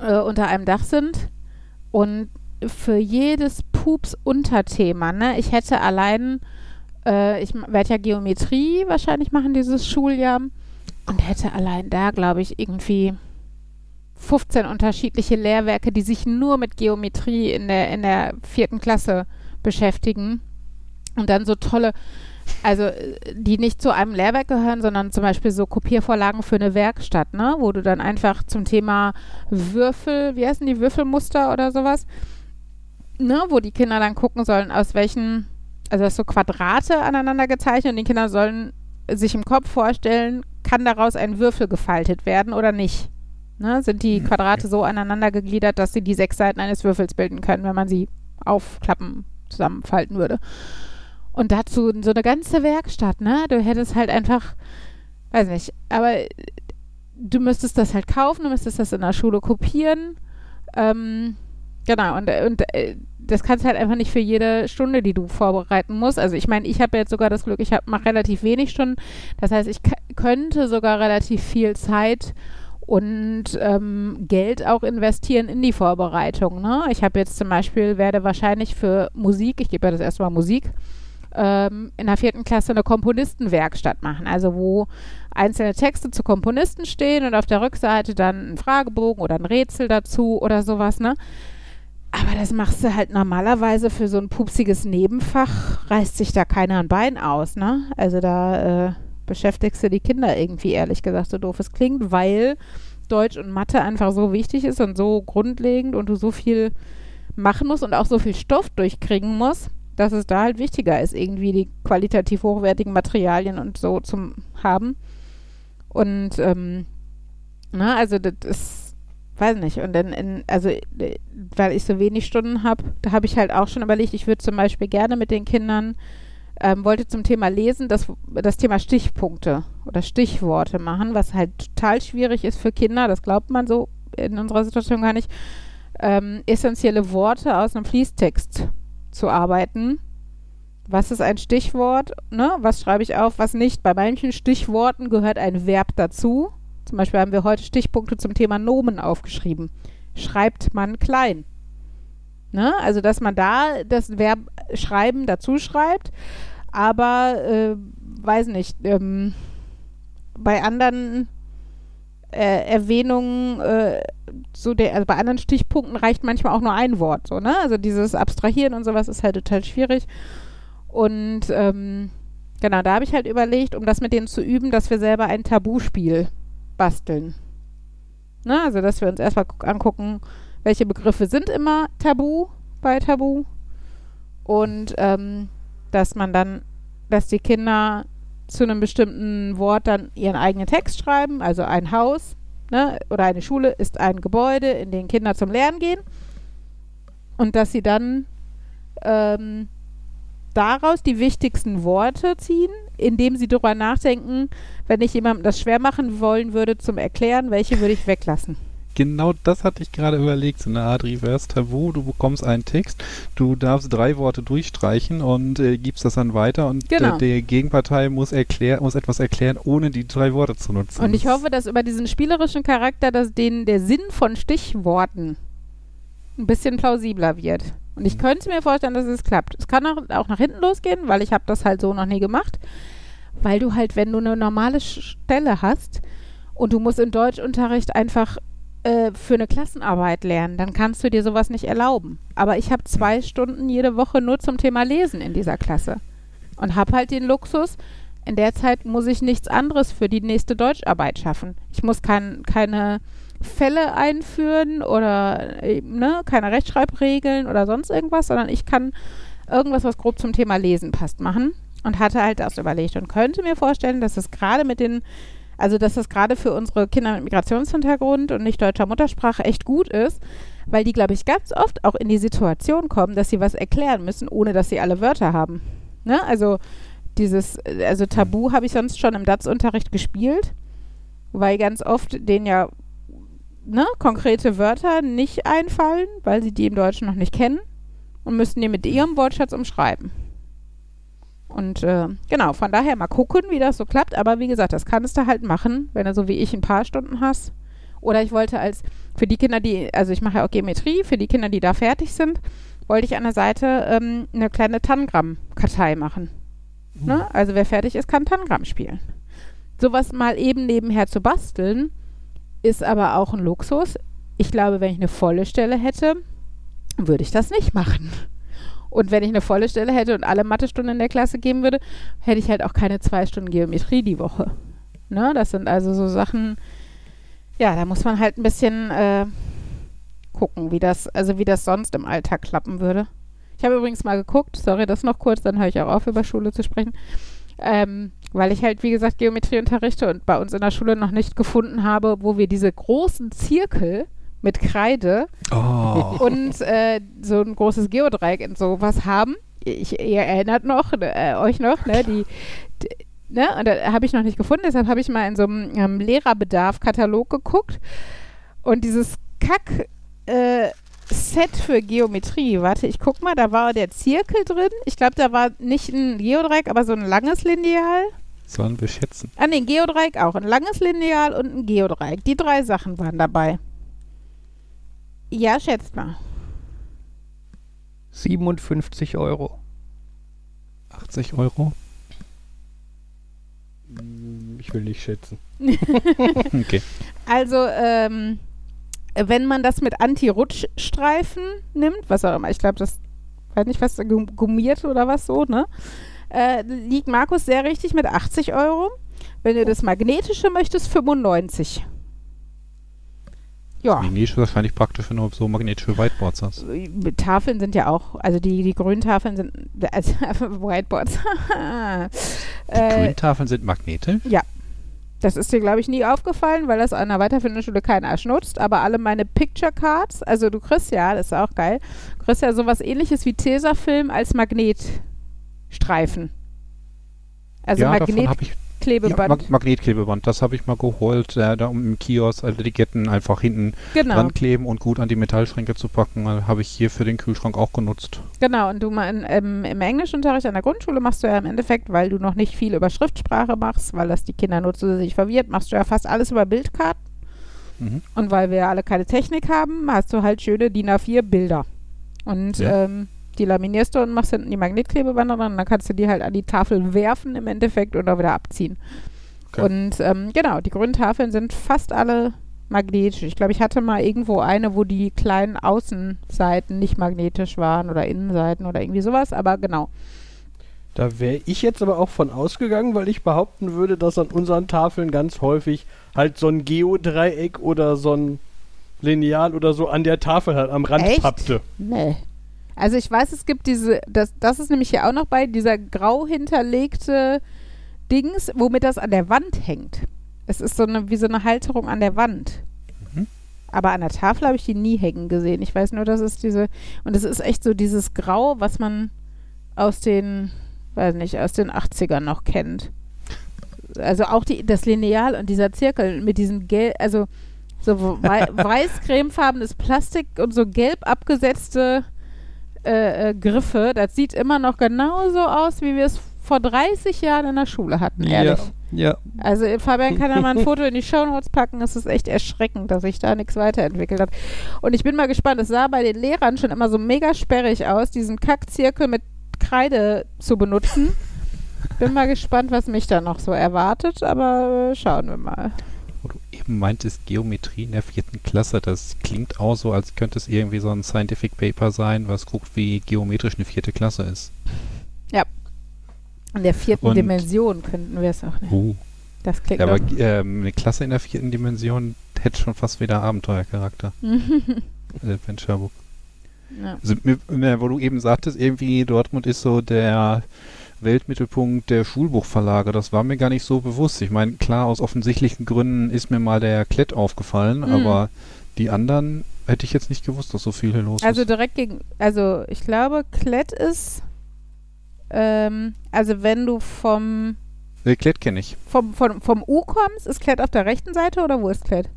äh, unter einem Dach sind. Und für jedes Pups-Unterthema, ne, ich hätte allein, äh, ich werde ja Geometrie wahrscheinlich machen dieses Schuljahr und hätte allein da, glaube ich, irgendwie 15 unterschiedliche Lehrwerke, die sich nur mit Geometrie in der, in der vierten Klasse beschäftigen. Und dann so tolle, also die nicht zu einem Lehrwerk gehören, sondern zum Beispiel so Kopiervorlagen für eine Werkstatt, ne? Wo du dann einfach zum Thema Würfel, wie heißen die, Würfelmuster oder sowas, ne? Wo die Kinder dann gucken sollen, aus welchen, also das so Quadrate aneinander gezeichnet und die Kinder sollen sich im Kopf vorstellen, kann daraus ein Würfel gefaltet werden oder nicht. Ne? Sind die mhm. Quadrate so aneinander gegliedert, dass sie die sechs Seiten eines Würfels bilden können, wenn man sie aufklappen, zusammenfalten würde. Und dazu so eine ganze Werkstatt, ne? Du hättest halt einfach, weiß nicht, aber du müsstest das halt kaufen, du müsstest das in der Schule kopieren. Ähm, genau, und, und äh, das kannst du halt einfach nicht für jede Stunde, die du vorbereiten musst. Also ich meine, ich habe jetzt sogar das Glück, ich mache relativ wenig Stunden. Das heißt, ich könnte sogar relativ viel Zeit und ähm, Geld auch investieren in die Vorbereitung. Ne? Ich habe jetzt zum Beispiel, werde wahrscheinlich für Musik, ich gebe ja das erste Mal Musik, ähm, in der vierten Klasse eine Komponistenwerkstatt machen. Also wo einzelne Texte zu Komponisten stehen und auf der Rückseite dann ein Fragebogen oder ein Rätsel dazu oder sowas. Ne? Aber das machst du halt normalerweise für so ein pupsiges Nebenfach, reißt sich da keiner ein Bein aus, ne? Also da äh, beschäftigst du die Kinder irgendwie, ehrlich gesagt, so doof es klingt, weil Deutsch und Mathe einfach so wichtig ist und so grundlegend und du so viel machen musst und auch so viel Stoff durchkriegen musst, dass es da halt wichtiger ist, irgendwie die qualitativ hochwertigen Materialien und so zu haben. Und ähm, na, also das ist weiß nicht. Und dann, in, also, weil ich so wenig Stunden habe, da habe ich halt auch schon überlegt, ich würde zum Beispiel gerne mit den Kindern, ähm, wollte zum Thema Lesen das, das Thema Stichpunkte oder Stichworte machen, was halt total schwierig ist für Kinder, das glaubt man so in unserer Situation gar nicht, ähm, essentielle Worte aus einem Fließtext zu arbeiten. Was ist ein Stichwort? Ne? Was schreibe ich auf, was nicht? Bei manchen Stichworten gehört ein Verb dazu. Zum Beispiel haben wir heute Stichpunkte zum Thema Nomen aufgeschrieben. Schreibt man klein. Ne? Also, dass man da das Verb schreiben dazu schreibt, aber äh, weiß nicht, ähm, bei anderen äh, Erwähnungen, äh, so der, also bei anderen Stichpunkten reicht manchmal auch nur ein Wort, so, ne? Also dieses Abstrahieren und sowas ist halt total schwierig. Und ähm, genau, da habe ich halt überlegt, um das mit denen zu üben, dass wir selber ein Tabuspiel basteln. Ne? Also, dass wir uns erstmal angucken, welche Begriffe sind immer tabu bei Tabu und ähm, dass man dann, dass die Kinder zu einem bestimmten Wort dann ihren eigenen Text schreiben, also ein Haus ne, oder eine Schule ist ein Gebäude, in dem Kinder zum Lernen gehen und dass sie dann ähm, daraus die wichtigsten Worte ziehen, indem sie darüber nachdenken, wenn ich jemandem das schwer machen wollen würde zum Erklären, welche würde ich weglassen. Genau das hatte ich gerade überlegt, so eine Art Reverse Tabu. Du bekommst einen Text, du darfst drei Worte durchstreichen und äh, gibst das dann weiter und genau. äh, der Gegenpartei muss, erklär, muss etwas erklären, ohne die drei Worte zu nutzen. Und ich hoffe, dass über diesen spielerischen Charakter, dass denen der Sinn von Stichworten ein bisschen plausibler wird. Und ich mhm. könnte mir vorstellen, dass es klappt. Es kann auch, auch nach hinten losgehen, weil ich habe das halt so noch nie gemacht. Weil du halt, wenn du eine normale Stelle hast und du musst im Deutschunterricht einfach äh, für eine Klassenarbeit lernen, dann kannst du dir sowas nicht erlauben. Aber ich habe zwei. Stunden jede Woche nur zum Thema Lesen in dieser Klasse. Und habe halt den Luxus, in der Zeit muss ich nichts anderes für die nächste Deutscharbeit schaffen. Ich muss kein, keine Fälle einführen oder äh, ne, keine Rechtschreibregeln oder sonst irgendwas, sondern ich kann irgendwas, was grob zum Thema Lesen passt, machen und hatte halt das überlegt und könnte mir vorstellen, dass es gerade mit den, also dass es gerade für unsere Kinder mit Migrationshintergrund und nicht deutscher Muttersprache echt gut ist, weil die, glaube ich, ganz oft auch in die Situation kommen, dass sie was erklären müssen, ohne dass sie alle Wörter haben. Ne? Also dieses, also Tabu habe ich sonst schon im DATS-Unterricht gespielt, weil ganz oft denen ja ne, konkrete Wörter nicht einfallen, weil sie die im Deutschen noch nicht kennen und müssen die mit ihrem Wortschatz umschreiben. Und äh, genau, von daher mal gucken, wie das so klappt. Aber wie gesagt, das kannst du halt machen, wenn du so wie ich ein paar Stunden hast. Oder ich wollte als, für die Kinder, die, also ich mache ja auch Geometrie, für die Kinder, die da fertig sind, wollte ich an der Seite ähm, eine kleine Tangram-Kartei machen. Mhm. Ne? Also wer fertig ist, kann Tangram spielen. Sowas mal eben nebenher zu basteln, ist aber auch ein Luxus. Ich glaube, wenn ich eine volle Stelle hätte, würde ich das nicht machen. Und wenn ich eine volle Stelle hätte und alle Mathestunden in der Klasse geben würde, hätte ich halt auch keine zwei Stunden Geometrie die Woche. Ne? Das sind also so Sachen, ja, da muss man halt ein bisschen äh, gucken, wie das, also wie das sonst im Alltag klappen würde. Ich habe übrigens mal geguckt, sorry, das noch kurz, dann höre ich auch auf, über Schule zu sprechen. Ähm, weil ich halt, wie gesagt, Geometrie unterrichte und bei uns in der Schule noch nicht gefunden habe, wo wir diese großen Zirkel mit Kreide Oh. und äh, so ein großes Geodreieck und sowas haben. Ich, ihr erinnert noch, äh, euch noch, ne, die, die ne, und da habe ich noch nicht gefunden, deshalb habe ich mal in so einem ähm, Lehrerbedarf-Katalog geguckt und dieses Kack, äh, Set für Geometrie. Warte, ich guck mal, da war der Zirkel drin. Ich glaube, da war nicht ein Geodreieck, aber so ein langes Lineal. Sollen wir schätzen? Ah, nee, Geodreieck auch. Ein langes Lineal und ein Geodreieck. Die drei Sachen waren dabei. Ja, schätzt mal. 57 Euro. 80 Euro? Hm, Ich will nicht schätzen. [LAUGHS] Okay. Also, ähm, wenn man das mit Anti-Rutschstreifen nimmt, was auch immer, ich glaube, das, weiß nicht, was, gum- gummiert oder was so, ne? Äh, liegt Markus sehr richtig mit 80 Euro. Wenn du das Magnetische möchtest, 95. Ja. Die Nische ist wahrscheinlich praktisch, wenn du so magnetische Whiteboards hast. Tafeln sind ja auch, also die, die grünen Tafeln sind, also [LAUGHS] Whiteboards. Die äh, Grüntafeln sind magnetisch? das ist dir, glaube ich, nie aufgefallen, weil das an der weiterführenden Schule kein Arsch nutzt. Aber alle meine Picture Cards, also du kriegst ja, das ist auch geil, du kriegst ja sowas ähnliches wie Tesafilm als Magnetstreifen. Also ja, davon habe ich ja, Magnetklebeband. Mag Magnetklebeband. Das habe ich mal geholt, äh, da um im Kiosk alle Etiketten einfach hinten genau, dran kleben und gut an die Metallschränke zu packen. Äh, Habe ich hier für den Kühlschrank auch genutzt. genau. Und du mal in, ähm, im Englischunterricht an der Grundschule machst du ja im Endeffekt, weil du noch nicht viel über Schriftsprache machst, weil das die Kinder nur zusätzlich verwirrt, machst du ja fast alles über Bildkarten. Mhm. Und weil wir ja alle keine Technik haben, hast du halt schöne DIN A4 Bilder. Und Ja. ähm, die laminierst du und machst hinten die Magnetklebebänder dran und dann kannst du die halt an die Tafel werfen im Endeffekt oder wieder abziehen. Okay. Und ähm, genau, die grünen Tafeln sind fast alle magnetisch. Ich glaube, ich hatte mal irgendwo eine, wo die kleinen Außenseiten nicht magnetisch waren oder Innenseiten oder irgendwie sowas, aber genau. Da wäre ich jetzt aber auch von ausgegangen, weil ich behaupten würde, dass an unseren Tafeln ganz häufig halt so ein Geodreieck oder so ein Lineal oder so an der Tafel halt am Rand Echt? pappte. Nee. Also ich weiß, es gibt diese, das, das ist nämlich hier auch noch bei, dieser grau hinterlegte Dings, womit das an der Wand hängt. Es ist so eine, wie so eine Halterung an der Wand. Mhm. Aber an der Tafel habe ich die nie hängen gesehen. Ich weiß nur, dass es diese, und es ist echt so dieses Grau, was man aus den, weiß nicht, aus den 80ern noch kennt. Also auch die, das Lineal und dieser Zirkel mit diesen gelb, also so wei [LAUGHS] weiß-cremefarbenes Plastik und so gelb abgesetzte äh, äh, Griffe, das sieht immer noch genauso aus, wie wir es vor 30 Jahren in der Schule hatten, ehrlich. Ja. Also äh, Fabian kann ja mal ein [LAUGHS] Foto in die Shownotes packen. Es ist echt erschreckend, dass sich da nichts weiterentwickelt hat. Und ich bin mal gespannt. Es sah bei den Lehrern schon immer so mega sperrig aus, diesen Kackzirkel mit Kreide zu benutzen. [LAUGHS] Bin mal gespannt, was mich da noch so erwartet, aber äh, schauen wir mal. Eben meintest, Geometrie in der vierten Klasse, das klingt auch so, als könnte es irgendwie so ein Scientific Paper sein, was guckt, wie geometrisch eine vierte Klasse ist. In der vierten Und- Dimension könnten wir es auch nennen. Uh. Das klingt Ja, aber ähm, eine Klasse in der vierten Dimension hätte schon fast wieder Abenteuercharakter. [LAUGHS] Adventure Book. Ja. Also, wo du eben sagtest, irgendwie Dortmund ist so der Weltmittelpunkt der Schulbuchverlage. Das war mir gar nicht so bewusst. Ich meine, klar, aus offensichtlichen Gründen ist mir mal der Klett aufgefallen, Mhm. aber die anderen hätte ich jetzt nicht gewusst, dass so viel hier los Also ist. direkt gegen, also ich glaube, Klett ist, ähm, also wenn du vom, Der Klett kenne ich. vom, vom, vom U kommst, ist Klett auf der rechten Seite oder wo ist Klett?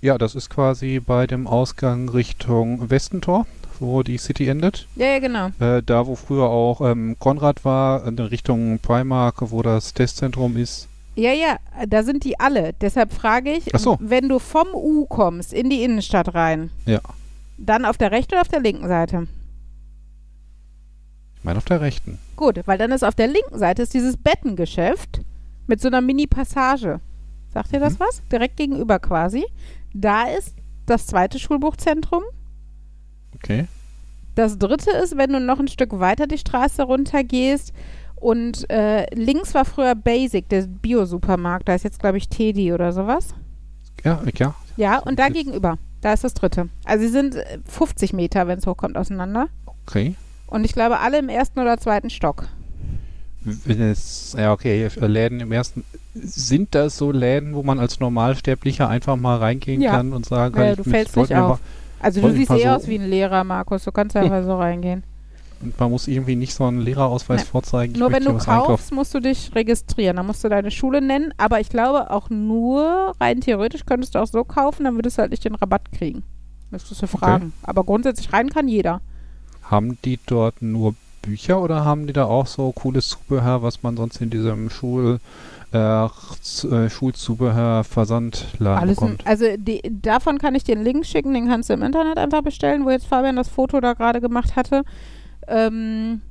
Ja, das ist quasi bei dem Ausgang Richtung Westentor, wo die City endet. Ja, ja, genau. Äh, da, wo früher auch ähm, Konrad war, in Richtung Primark, wo das Testzentrum ist. Ja, ja, da sind die alle. Deshalb frage ich, so. wenn du vom U kommst in die Innenstadt rein, Ja. dann auf der rechten oder auf der linken Seite? Ich meine auf der rechten. Gut, weil dann ist auf der linken Seite ist dieses Bettengeschäft mit so einer Mini-Passage. Sagt ihr das Mhm. was? Direkt gegenüber quasi. Da ist das zweite Schulbuchzentrum. Okay. Das dritte ist, wenn du noch ein Stück weiter die Straße runter gehst und äh, links war früher Basic, der Bio-Supermarkt. Da ist jetzt, glaube ich, Teddy oder sowas. Ja, ja. Ja, und da gegenüber. Da ist das dritte. Also sie sind äh, 50 Meter, wenn es hochkommt, auseinander. Okay. Und ich glaube, alle im ersten oder zweiten Stock. Wenn es, ja, okay, äh, Läden im ersten. Sind das so Läden, wo man als Normalsterblicher einfach mal reingehen Ja. kann und sagen kann, Ja, ich du fällst nicht auf. Also du siehst eh so- aus wie ein Lehrer, Markus. Du kannst einfach so reingehen. und man muss irgendwie nicht so einen Lehrerausweis Nein. vorzeigen. ich Nur wenn du was einkaufen. kaufst, musst du dich registrieren. Dann musst du deine Schule nennen. Aber ich glaube auch nur, rein theoretisch könntest du auch so kaufen, dann würdest du halt nicht den Rabatt kriegen. Müsstest du fragen. Aber grundsätzlich rein kann jeder. Haben die dort nur Bücher oder haben die da auch so cooles Zubehör, was man sonst in diesem Schul, äh, äh, Schulzubehör-Versandladen Alles in, bekommt? also die, davon kann ich dir einen Link schicken, den kannst du im Internet einfach bestellen, wo jetzt Fabian das Foto da gerade gemacht hatte. Ähm,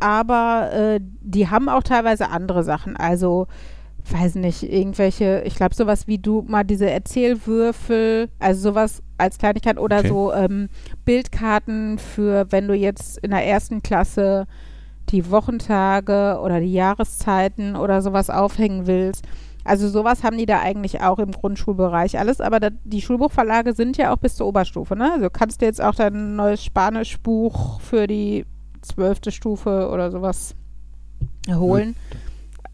aber äh, die haben auch teilweise andere Sachen. Also, weiß nicht, irgendwelche, ich glaube, sowas wie du mal diese Erzählwürfel, also sowas als Kleinigkeit oder Okay. so ähm, Bildkarten für, wenn du jetzt in der ersten Klasse die Wochentage oder die Jahreszeiten oder sowas aufhängen willst. Also sowas haben die da eigentlich auch im Grundschulbereich alles, aber da, die Schulbuchverlage sind ja auch bis zur Oberstufe, ne? Also kannst du jetzt auch dein neues Spanischbuch für die zwölfte Stufe oder sowas holen.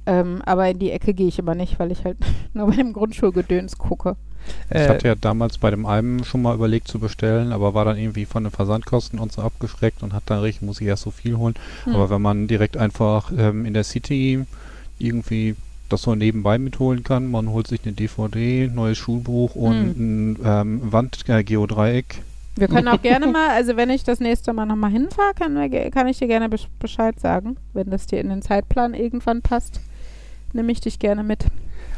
Ähm, aber in die Ecke gehe ich immer nicht, weil ich halt [LAUGHS] nur bei dem Grundschulgedöns gucke. Ich Äh, hatte ja damals bei dem einen schon mal überlegt zu bestellen, aber war dann irgendwie von den Versandkosten und so abgeschreckt und hat dann recht, muss ich erst so viel holen. Hm. Aber wenn man direkt einfach ähm, in der City irgendwie das so nebenbei mitholen kann, man holt sich eine DVD, neues Schulbuch und ein ähm, Wandgeodreieck. Wir können auch gerne [LAUGHS] mal, also wenn ich das nächste Mal nochmal hinfahre, kann, kann ich dir gerne besch- Bescheid sagen, wenn das dir in den Zeitplan irgendwann passt. Nehme ich dich gerne mit.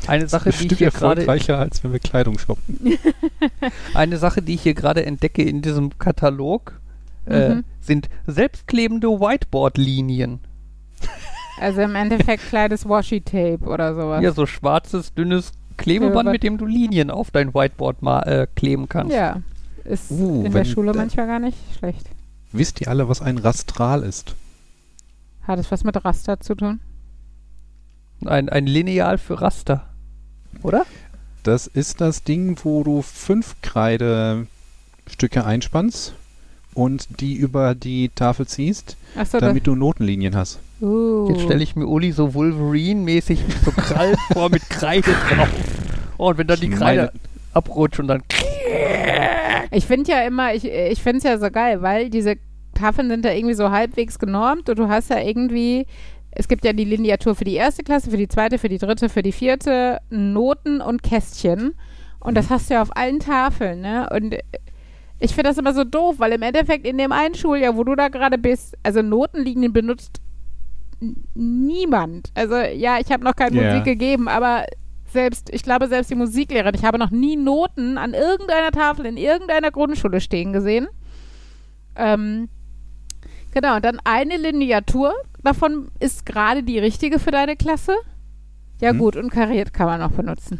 Eine Sache, die ich bestimmt hier gerade erfolgreicher, als wenn wir Kleidung shoppen. [LAUGHS] eine Sache, die ich hier gerade entdecke in diesem Katalog, äh, Mhm. sind selbstklebende Whiteboard-Linien. Also im Endeffekt kleines Washi-Tape oder sowas. Ja, so schwarzes, dünnes Klebeband, mit dem du Linien auf dein Whiteboard mal äh, kleben kannst. Ja, ist Uh, in der Schule manchmal gar nicht schlecht. Wisst ihr alle, was ein Rastral ist? Hat es was mit Raster zu tun? Ein, ein Lineal für Raster. Oder? Das ist das Ding, wo du fünf Kreidestücke einspannst und die über die Tafel ziehst, Achso, damit du Notenlinien hast. uh. Jetzt stelle ich mir Uli so Wolverine-mäßig mit so Krallen [LAUGHS] vor mit Kreide drauf. Oh, und wenn dann die Kreide meine- abrutscht und dann. Ich finde ja immer, ich, ich finde es ja so geil, weil diese Tafeln sind da irgendwie so halbwegs genormt und du hast ja irgendwie, es gibt ja die Lineatur für die erste Klasse, für die zweite, für die dritte, für die vierte, Noten und Kästchen. Und das hast du ja auf allen Tafeln, ne? Und ich finde das immer so doof, weil im Endeffekt in dem einen Schuljahr, wo du da gerade bist, also Notenlinien benutzt niemand. Also ja, ich habe noch keine Ja. Musik gegeben, aber selbst, ich glaube, selbst die Musiklehrerin, ich habe noch nie Noten an irgendeiner Tafel in irgendeiner Grundschule stehen gesehen. Ähm, genau, und dann eine Lineatur davon ist gerade die richtige für deine Klasse. Ja, Mhm. gut, und kariert kann man noch benutzen.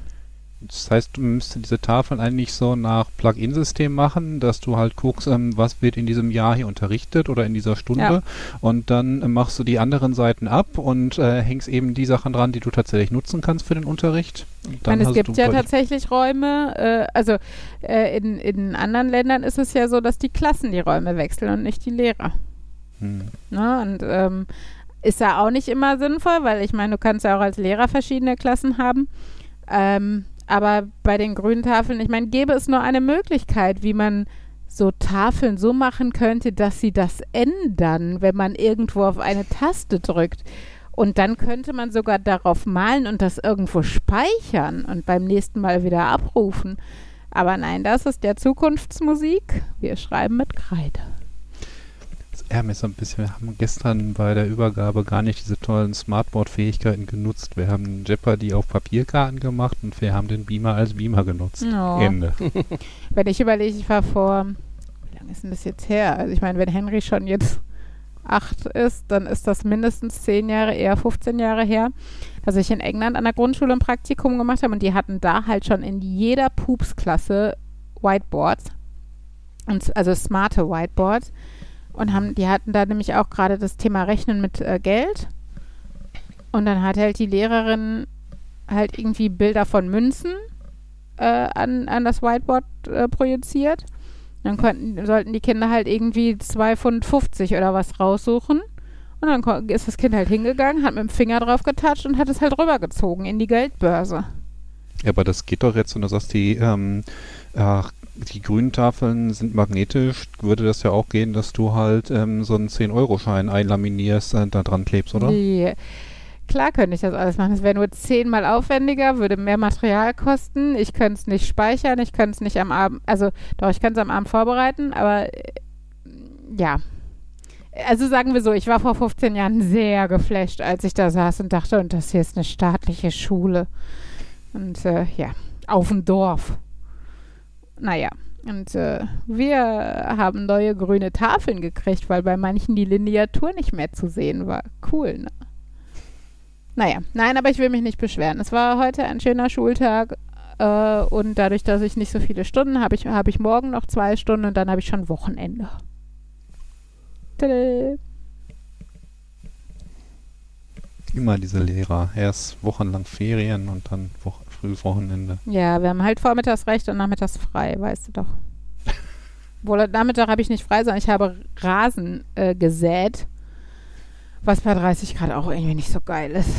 Das heißt, du müsstest diese Tafeln eigentlich so nach Plug-in-System machen, dass du halt guckst, ähm, was wird in diesem Jahr hier unterrichtet oder in dieser Stunde Ja. und dann äh, machst du die anderen Seiten ab und äh, hängst eben die Sachen dran, die du tatsächlich nutzen kannst für den Unterricht. Und Ich dann meine, es gibt ja tatsächlich Räume, äh, also äh, in, in anderen Ländern ist es ja so, dass die Klassen die Räume wechseln und nicht die Lehrer. Hm. Ne? Und ähm, ist ja auch nicht immer sinnvoll, weil ich meine, du kannst ja auch als Lehrer verschiedene Klassen haben. Ähm, aber bei den grünen Tafeln, ich meine, gäbe es nur eine Möglichkeit, wie man so Tafeln so machen könnte, dass sie das ändern, wenn man irgendwo auf eine Taste drückt. Und dann könnte man sogar darauf malen und das irgendwo speichern und beim nächsten Mal wieder abrufen. Aber nein, das ist der Zukunftsmusik. Wir schreiben mit Kreide. Das ärgert mich so ein bisschen. Wir haben gestern bei der Übergabe gar nicht diese tollen Smartboard-Fähigkeiten genutzt. Wir haben Jeopardy auf Papierkarten gemacht und wir haben den Beamer als Beamer genutzt. Oh. Ende. [LAUGHS] Wenn ich überlege, ich war vor, wie lange ist denn das jetzt her? Also ich meine, wenn Henry schon jetzt acht ist, dann ist das mindestens zehn Jahre, eher 15 Jahre her, dass ich in England an der Grundschule ein Praktikum gemacht habe und die hatten da halt schon in jeder Pupsklasse Whiteboards, und, also smarte Whiteboards und haben, die hatten da nämlich auch gerade das Thema Rechnen mit äh, Geld und dann hat halt die Lehrerin halt irgendwie Bilder von Münzen äh, an, an das Whiteboard äh, projiziert. Dann konnten, sollten die Kinder halt irgendwie 2,50 Pfund oder was raussuchen. Und dann ist das Kind halt hingegangen, hat mit dem Finger drauf getatscht und hat es halt rübergezogen in die Geldbörse. Ja, aber das geht doch jetzt, wenn du sagst, die, ähm, ach, die grünen Tafeln sind magnetisch, würde das ja auch gehen, dass du halt ähm, so einen 10-Euro-Schein einlaminierst, äh, da dran klebst, oder? Die, klar könnte ich das alles machen. Es wäre nur zehnmal aufwendiger, würde mehr Material kosten. Ich könnte es nicht speichern, ich könnte es nicht am Abend, also doch, ich könnte es am Abend vorbereiten, aber äh, ja. Also sagen wir so, ich war vor 15 Jahren sehr geflasht, als ich da saß und dachte, und das hier ist eine staatliche Schule. Und äh, ja, auf dem Dorf. Naja, und äh, wir haben neue grüne Tafeln gekriegt, weil bei manchen die Lineatur nicht mehr zu sehen war. Cool, ne? Naja, nein, aber ich will mich nicht beschweren. Es war heute ein schöner Schultag äh, und dadurch, dass ich nicht so viele Stunden habe, ich, habe ich morgen noch zwei Stunden und dann habe ich schon Wochenende. Tada. Immer diese Lehrer. Erst wochenlang Ferien und dann Wo Frühwochenende. Ja, wir haben halt vormittags recht und nachmittags frei, weißt du doch. Wohl, Nachmittag habe ich nicht frei, sondern ich habe Rasen äh, gesät, was bei 30 Grad auch irgendwie nicht so geil ist.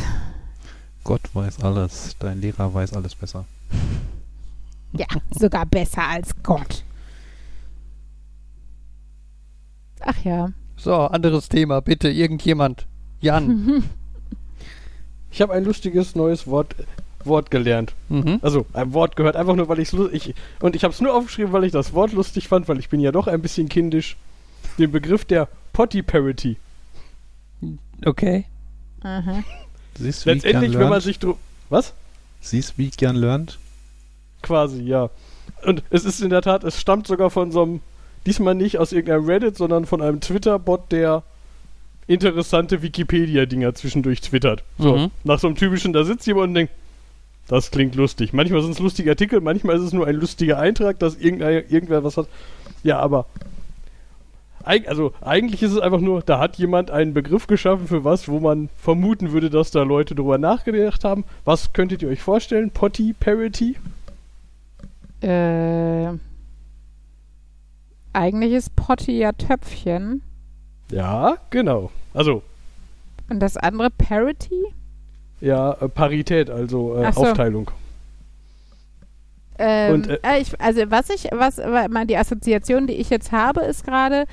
Gott weiß alles. Dein Lehrer weiß alles besser. [LAUGHS] Ja, sogar besser als Gott. Ach ja. So, anderes Thema, bitte, irgendjemand. Jan. [LAUGHS] Ich habe ein lustiges neues Wort, Wort gelernt. mhm. Also ein Wort gehört einfach nur, weil ich's ich und ich habe es nur aufgeschrieben, weil ich das Wort lustig fand, weil ich bin ja doch ein bisschen kindisch. Den Begriff der Potty Parity. Okay. Aha. Siehst Letztendlich, wenn man sich drum was Siehst wie ich gern lernt? quasi ja. Und es ist in der Tat, es stammt sogar von so einem diesmal nicht aus irgendeinem Reddit, sondern von einem Twitter-Bot, der interessante Wikipedia-Dinger zwischendurch twittert. So, Mhm. nach so einem typischen, da sitzt jemand und denkt, das klingt lustig. Manchmal sind es lustige Artikel, manchmal ist es nur ein lustiger Eintrag, dass irgendein, irgendwer was hat. Ja, aber also eigentlich ist es einfach nur, da hat jemand einen Begriff geschaffen für was, wo man vermuten würde, dass da Leute drüber nachgedacht haben. Was könntet ihr euch vorstellen? Potty Parity? Äh, eigentlich ist Potty ja Töpfchen. Ja, genau. Also, Und das andere Parity? Ja, äh, Parität, also äh, so. Aufteilung. Ähm, Und, äh, äh, ich, also was ich, was wa- mal die Assoziation, die ich jetzt habe, ist gerade,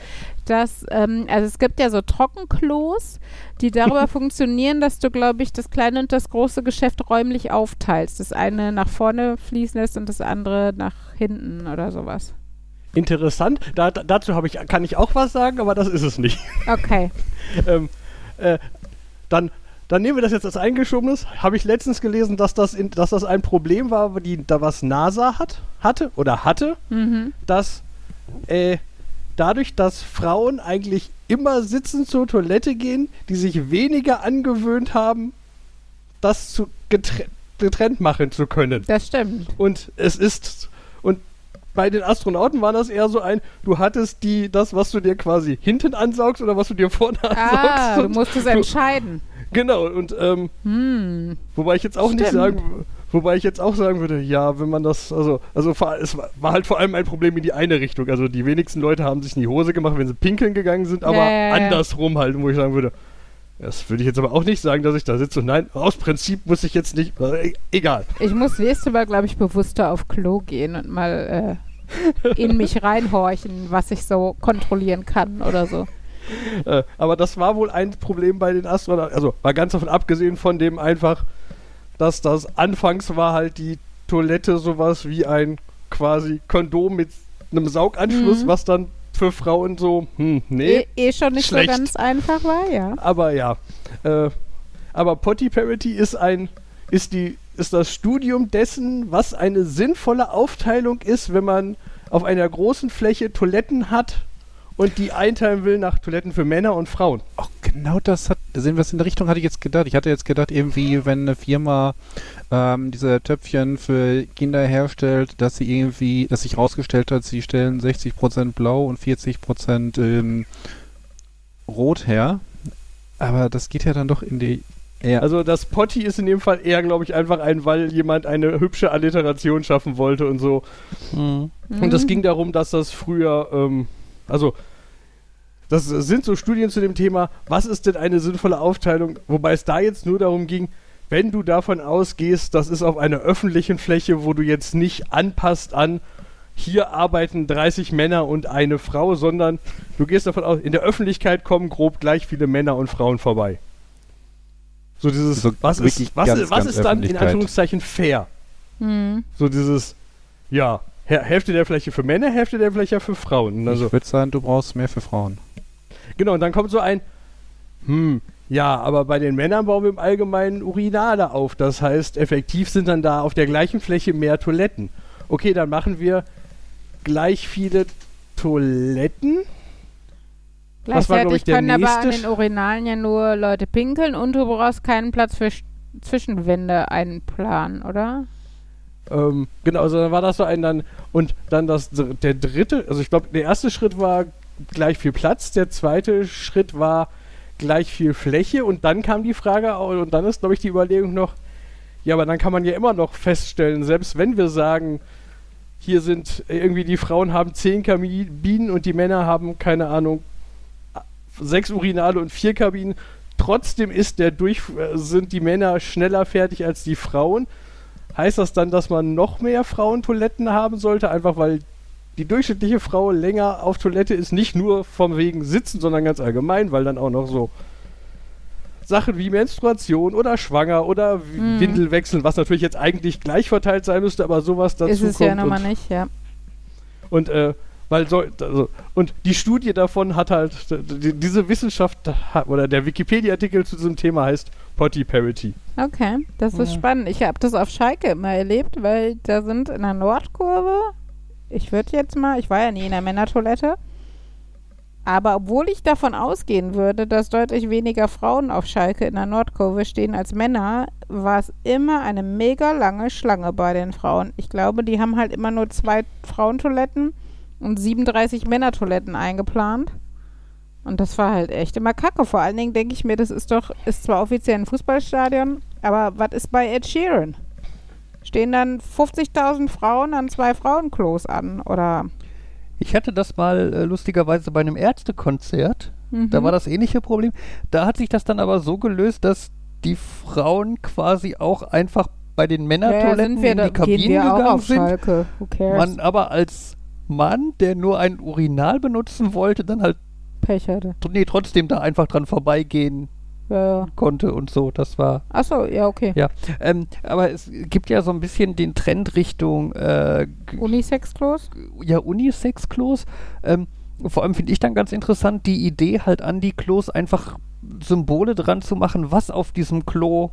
dass, ähm, also es gibt ja so Trockenklos, die darüber [LAUGHS] funktionieren, dass du, glaube ich, das kleine und das große Geschäft räumlich aufteilst. Das eine nach vorne fließen lässt und das andere nach hinten oder sowas. Interessant. Da, da, dazu habe ich, kann ich auch was sagen, aber das ist es nicht. Okay. [LAUGHS] ähm, äh, dann, dann nehmen wir das jetzt als eingeschobenes. Habe ich letztens gelesen, dass das, in, dass das ein Problem war, die, da was NASA hat, hatte oder hatte, Mhm. dass äh, dadurch, dass Frauen eigentlich immer sitzend zur Toilette gehen, die sich weniger angewöhnt haben, das zu getre getrennt machen zu können. Das stimmt. Und es ist und bei den Astronauten war das eher so ein, du hattest die das, was du dir quasi hinten ansaugst oder was du dir vorne Ah, ansaugst. du und musst es entscheiden. Genau und ähm, Hm. wobei ich jetzt auch nicht Stimmt. sagen, wobei ich jetzt auch sagen würde, ja, wenn man das, also also es war, halt vor allem ein Problem in die eine Richtung. Also die wenigsten Leute haben sich in die Hose gemacht, wenn sie pinkeln gegangen sind, aber ja. andersrum halt, wo ich sagen würde. Das würde ich jetzt aber auch nicht sagen, dass ich da sitze und nein, aus Prinzip muss ich jetzt nicht. Äh, egal. Ich muss nächstes Mal, glaube ich, bewusster auf Klo gehen und mal äh, in mich reinhorchen, was ich so kontrollieren kann oder so. Äh, aber das war wohl ein Problem bei den Astronauten. Also war ganz davon abgesehen von dem einfach, dass das anfangs war halt die Toilette sowas wie ein quasi Kondom mit einem Sauganschluss, Mhm. was dann für Frauen so, hm, nee. Eh, eh schon nicht schlecht. so ganz einfach war, ja. Aber ja. Äh, aber Potty Parity ist ein, ist die, ist das Studium dessen, was eine sinnvolle Aufteilung ist, wenn man auf einer großen Fläche Toiletten hat und die einteilen will nach Toiletten für Männer und Frauen. Auch genau das hat, sehen wir es in der Richtung, hatte ich jetzt gedacht. Ich hatte jetzt gedacht, irgendwie, wenn eine Firma ähm, diese Töpfchen für Kinder herstellt, dass sie irgendwie, dass sich rausgestellt hat, sie stellen 60% blau und 40% ähm, rot her. Aber das geht ja dann doch in die eher. Also das Potty ist in dem Fall eher, glaube ich, einfach ein, weil jemand eine hübsche Alliteration schaffen wollte und so. Mhm. Und es ging darum, dass das früher, ähm, also das sind so Studien zu dem Thema, was ist denn eine sinnvolle Aufteilung, wobei es da jetzt nur darum ging, wenn du davon ausgehst, das ist auf einer öffentlichen Fläche, wo du jetzt nicht anpasst an, hier arbeiten 30 Männer und eine Frau, sondern du gehst davon aus, in der Öffentlichkeit kommen grob gleich viele Männer und Frauen vorbei. So dieses, So was ist, was, ganz, ist- was ganz ist dann in. Anführungszeichen fair? Mhm. So dieses, ja, Hä- Hälfte der Fläche für Männer, Hälfte der Fläche für Frauen. Also, ich würde sagen, du brauchst mehr für Frauen. Genau, und dann kommt so ein, hm, ja, aber bei den Männern bauen wir im Allgemeinen Urinale auf. Das heißt, effektiv sind dann da auf der gleichen Fläche mehr Toiletten. Okay, dann machen wir gleich viele Toiletten. War, Gleichzeitig der können aber an den Urinalen ja nur Leute pinkeln und du brauchst keinen Platz für Sch- Zwischenwände einplanen, oder? Ähm, genau, also dann war das so ein dann und dann das der dritte, also ich glaube, der erste Schritt war gleich viel Platz, der zweite Schritt war gleich viel Fläche und dann kam die Frage und dann ist glaube ich die Überlegung noch, ja, aber dann kann man ja immer noch feststellen, selbst wenn wir sagen, hier sind äh, irgendwie die Frauen haben zehn Kabinen und die Männer haben keine Ahnung sechs Urinale und vier Kabinen, trotzdem ist der durch äh, sind die Männer schneller fertig als die Frauen. Heißt das dann, dass man noch mehr Frauentoiletten haben sollte, einfach weil die durchschnittliche Frau länger auf Toilette ist, nicht nur vom wegen Sitzen, sondern ganz allgemein, weil dann auch noch so Sachen wie Menstruation oder schwanger oder w- Mhm. Windel wechseln, was natürlich jetzt eigentlich gleich verteilt sein müsste, aber sowas dazu Ist es kommt ja nun mal und, nicht, ja. und äh, weil so, also, und die Studie davon hat halt die, diese Wissenschaft hat, oder der Wikipedia-Artikel zu diesem Thema heißt Potty Parity. Okay, das ist Ja. spannend. Ich habe das auf Schalke immer erlebt, weil da sind in der Nordkurve, ich würde jetzt mal, ich war ja nie in der Männertoilette, aber obwohl ich davon ausgehen würde, dass deutlich weniger Frauen auf Schalke in der Nordkurve stehen als Männer, war es immer eine mega lange Schlange bei den Frauen. Ich glaube, die haben halt immer nur zwei Frauentoiletten und 37 Männertoiletten eingeplant. Und das war halt echt immer kacke. Vor allen Dingen denke ich mir, das ist doch, ist zwar offiziell ein Fußballstadion, aber was ist bei Ed Sheeran? Stehen dann 50.000 Frauen an zwei Frauenklos an? Oder. Ich hatte das mal äh, lustigerweise bei einem Ärztekonzert. Mhm. Da war das ähnliche Problem. Da hat sich das dann aber so gelöst, dass die Frauen quasi auch einfach bei den ja, ja, Männertoiletten wir in die Kabinen gegangen sind. Man aber als Mann, der nur ein Urinal benutzen wollte, dann halt Pech hatte. nee, trotzdem da einfach dran vorbeigehen Ja, konnte und so. Das war. Achso, ja, okay. Ja. Ähm, aber es gibt ja so ein bisschen den Trend Richtung äh, Unisex-Klos? ja, Unisex-Klos. Ähm, vor allem finde ich dann ganz interessant, die Idee halt an die Klos einfach Symbole dran zu machen, was auf diesem Klo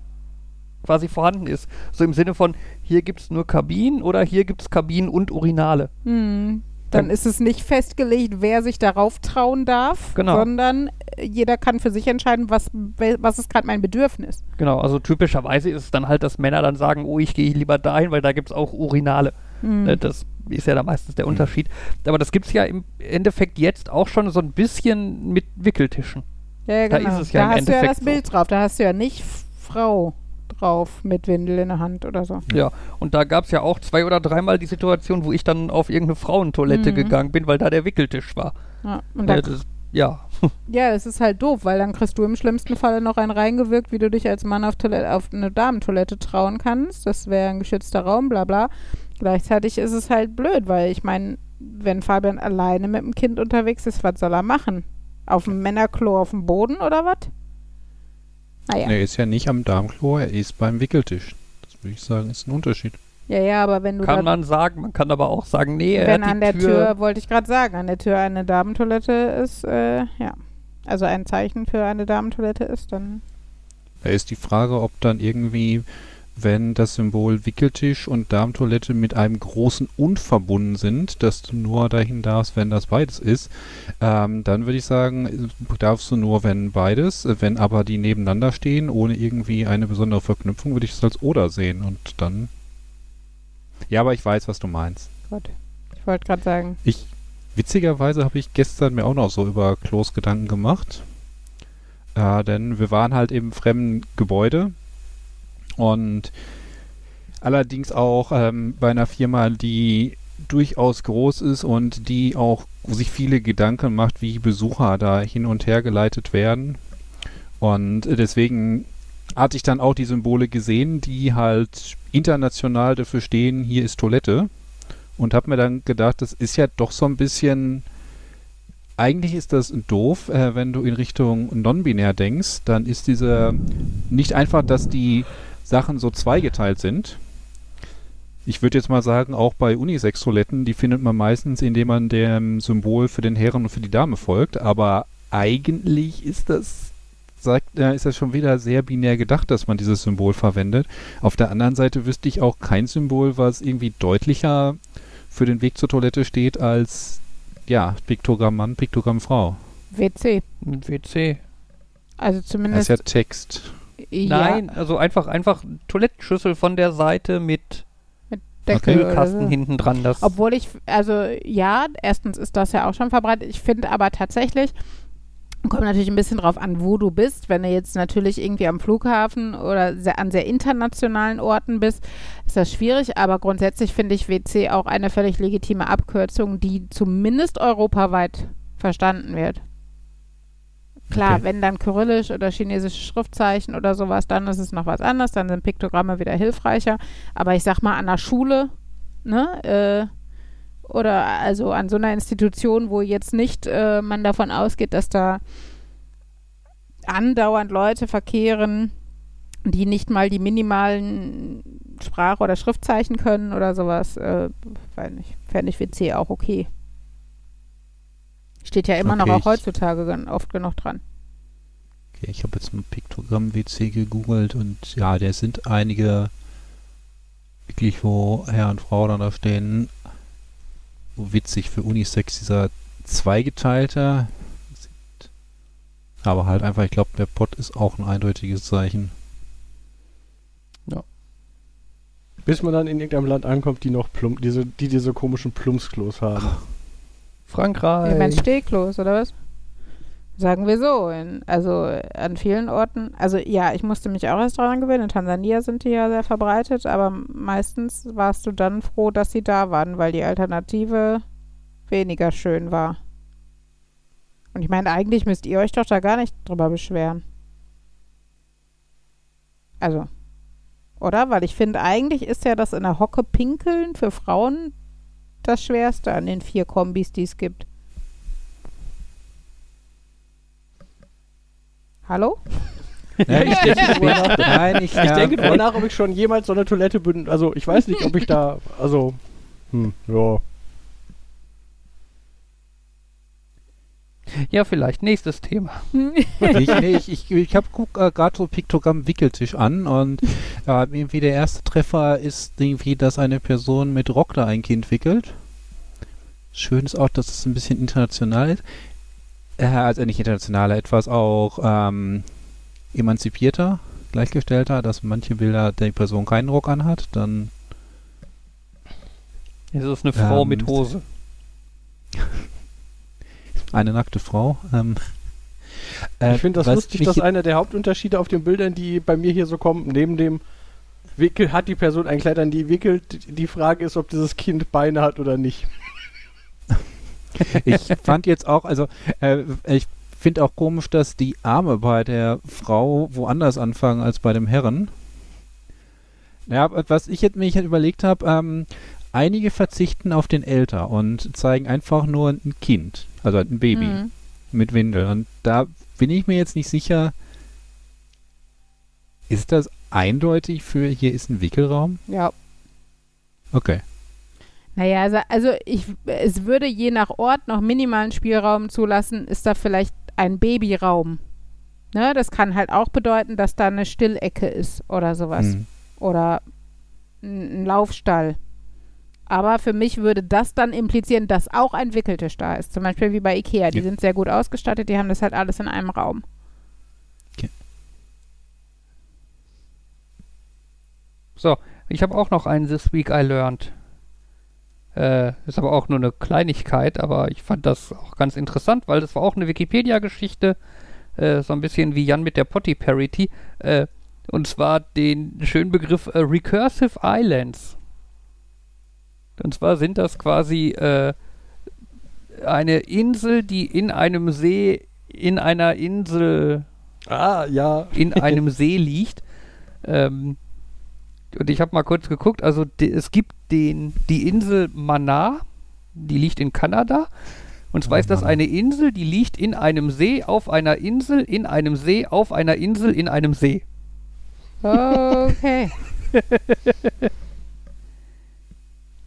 quasi vorhanden ist. So im Sinne von, hier gibt es nur Kabinen oder hier gibt es Kabinen und Urinale. Hm. Dann ist es nicht festgelegt, wer sich darauf trauen darf, Genau. sondern äh, jeder kann für sich entscheiden, was, was ist gerade mein Bedürfnis. Genau, also typischerweise ist es dann halt, dass Männer dann sagen, oh, ich gehe lieber dahin, weil da gibt es auch Urinale. Hm. Ne, Das ist ja da meistens der Unterschied. Aber das gibt es ja im Endeffekt jetzt auch schon so ein bisschen mit Wickeltischen. Ja, ja, Da genau. ist es ja da im hast du ja das Endeffekt so. Bild drauf. Da hast du ja nicht Frau drauf mit Windel in der Hand oder so. Ja, und da gab es ja auch zwei oder dreimal die Situation, wo ich dann auf irgendeine Frauentoilette Mhm. gegangen bin, weil da der Wickeltisch war. Ja, und da, das, ja. [LAUGHS] ja, das ist halt doof, weil dann kriegst du im schlimmsten Falle noch einen reingewirkt, wie du dich als Mann auf, Toilette, auf eine Damentoilette trauen kannst. Das wäre ein geschützter Raum, bla bla. Gleichzeitig ist es halt blöd, weil ich meine, wenn Fabian alleine mit dem Kind unterwegs ist, was soll er machen? Auf dem Männerklo auf dem Boden oder was? Naja. Er ist ja nicht am Darmklo, er ist beim Wickeltisch. Das würde ich sagen, ist ein Unterschied. Ja, ja, aber wenn du Kann man sagen, man kann aber auch sagen, nee, er Wenn an der Tür, Tür, wollte ich gerade sagen, an der Tür eine Damentoilette ist, äh, ja. Also ein Zeichen für eine Damentoilette ist, dann. Da ist die Frage, ob dann irgendwie, wenn das Symbol Wickeltisch und Darmtoilette mit einem großen Und verbunden sind, dass du nur dahin darfst, wenn das beides ist, ähm, dann würde ich sagen, darfst du nur, wenn beides. Wenn aber die nebeneinander stehen, ohne irgendwie eine besondere Verknüpfung, würde ich es als Oder sehen und dann. Ja, aber ich weiß, was du meinst. Gott. Ich wollte gerade sagen. Ich, witzigerweise habe ich gestern mir auch noch so über Klos Gedanken gemacht. Äh, denn wir waren halt im fremden Gebäude und allerdings auch ähm, bei einer Firma, die durchaus groß ist und die auch sich viele Gedanken macht, wie Besucher da hin und her geleitet werden. Und deswegen hatte ich dann auch die Symbole gesehen, die halt international dafür stehen, hier ist Toilette. Und habe mir dann gedacht, das ist ja doch so ein bisschen. Eigentlich ist das doof, äh, wenn du in Richtung non-binär denkst, dann ist diese nicht einfach, dass die Sachen so zweigeteilt sind. Ich würde jetzt mal sagen, auch bei Unisex-Toiletten, die findet man meistens, indem man dem Symbol für den Herren und für die Dame folgt. Aber eigentlich ist das, sagt, äh, ist das schon wieder sehr binär gedacht, dass man dieses Symbol verwendet. Auf der anderen Seite wüsste ich auch kein Symbol, was irgendwie deutlicher für den Weg zur Toilette steht als ja, Piktogramm Mann, Piktogramm Frau. WC. WC. Also Das ist zumindest. ja Text. Ja, Nein, also einfach, einfach Toilettenschüssel von der Seite mit Deckel oder Kühlkasten so. hinten dran. Das Obwohl ich, also ja, erstens ist das ja auch schon verbreitet. Ich finde aber tatsächlich, kommt natürlich ein bisschen drauf an, wo du bist. Wenn du jetzt natürlich irgendwie am Flughafen oder sehr, an sehr internationalen Orten bist, ist das schwierig. Aber grundsätzlich finde ich WC auch eine völlig legitime Abkürzung, die zumindest europaweit verstanden wird. Klar, Okay. wenn dann kyrillisch oder chinesische Schriftzeichen oder sowas, dann ist es noch was anderes, dann sind Piktogramme wieder hilfreicher. Aber ich sag mal, an der Schule, ne, äh, oder also an so einer Institution, wo jetzt nicht äh, man davon ausgeht, dass da andauernd Leute verkehren, die nicht mal die minimalen Sprach- oder Schriftzeichen können oder sowas, äh, weiß nicht, fände ich WC auch okay. Steht ja immer noch Okay, auch ich- heutzutage gen- oft genug dran. Okay, ich habe jetzt ein Piktogramm WC gegoogelt und ja, da sind einige wirklich, wo Herr und Frau dann da stehen. So witzig für Unisex, dieser zweigeteilte. Aber halt einfach, ich glaube, der Pott ist auch ein eindeutiges Zeichen. Bis man dann in irgendeinem Land ankommt, die noch plump, diese, die diese komischen Plumpsklos haben. [LAUGHS] Frankreich. Ich meine Stehklos, oder was? Sagen wir so. In, also an vielen Orten. Also ja, ich musste mich auch erst daran gewöhnen. In Tansania sind die ja sehr verbreitet, aber meistens warst du dann froh, dass sie da waren, weil die Alternative weniger schön war. Und ich meine, eigentlich müsst ihr euch doch da gar nicht drüber beschweren. Also, oder? Weil ich finde, eigentlich ist ja das in der Hocke pinkeln für Frauen das Schwerste an den vier Kombis, die es gibt. Hallo? [LAUGHS] Ja, ich denke, nein, ich, Ich ja, denke drüber nach, ob ich schon jemals so eine Toilette bin. Also ich weiß nicht, ob ich da. Also. Hm, ja. Ja, vielleicht. Nächstes Thema. [LAUGHS] ich, nee, ich, ich, ich habe äh, gerade so Piktogramm Wickeltisch an und äh, irgendwie der erste Treffer ist irgendwie, dass eine Person mit Rock da ein Kind wickelt. schön ist auch, dass es ein bisschen international ist. Äh, also nicht internationaler, etwas auch ähm, emanzipierter, gleichgestellter, dass manche Bilder die Person keinen Rock anhat, dann Es ist eine Frau Ähm, mit Hose. [LAUGHS] eine nackte Frau. Ähm, äh, Ich finde das lustig, dass einer der Hauptunterschiede auf den Bildern, die bei mir hier so kommen, neben dem Wickel hat die Person ein Kleid an die wickelt. Die Frage ist, ob dieses Kind Beine hat oder nicht. Ich fand jetzt auch, also äh, ich finde auch komisch, dass die Arme bei der Frau woanders anfangen als bei dem Herren. Ja, was ich jetzt mir jetzt überlegt habe, ähm, einige verzichten auf den Älter und zeigen einfach nur ein Kind, also ein Baby Mhm. mit Windel. Und da bin ich mir jetzt nicht sicher, ist das eindeutig für hier ist ein Wickelraum? Ja. Okay. Naja, also, also ich, es würde je nach Ort noch minimalen Spielraum zulassen, ist da vielleicht ein Babyraum. Ne, das kann halt auch bedeuten, dass da eine Stillecke ist oder sowas. Hm. Oder ein, ein Laufstall. Aber für mich würde das dann implizieren, dass auch ein Wickeltisch da ist. Zum Beispiel wie bei Ikea. Die Ja. sind sehr gut ausgestattet, die haben das halt alles in einem Raum. So, ich habe auch noch einen This Week I Learned. Äh, ist aber auch nur eine Kleinigkeit, aber ich fand das auch ganz interessant, weil das war auch eine Wikipedia-Geschichte, äh, so ein bisschen wie Jan mit der Potty Parity. Äh, und zwar den schönen Begriff äh, Recursive Islands. Und zwar sind das quasi äh, eine Insel, die in einem See, in einer Insel Ah, ja. in [LAUGHS] einem See liegt. Ähm, und ich habe mal kurz geguckt, also de, es gibt den, die Insel Mana, die liegt in Kanada. Und zwar Oh ist das eine Insel, die liegt in einem See, auf einer Insel, in einem See, auf einer Insel, in einem See. Okay. [LAUGHS]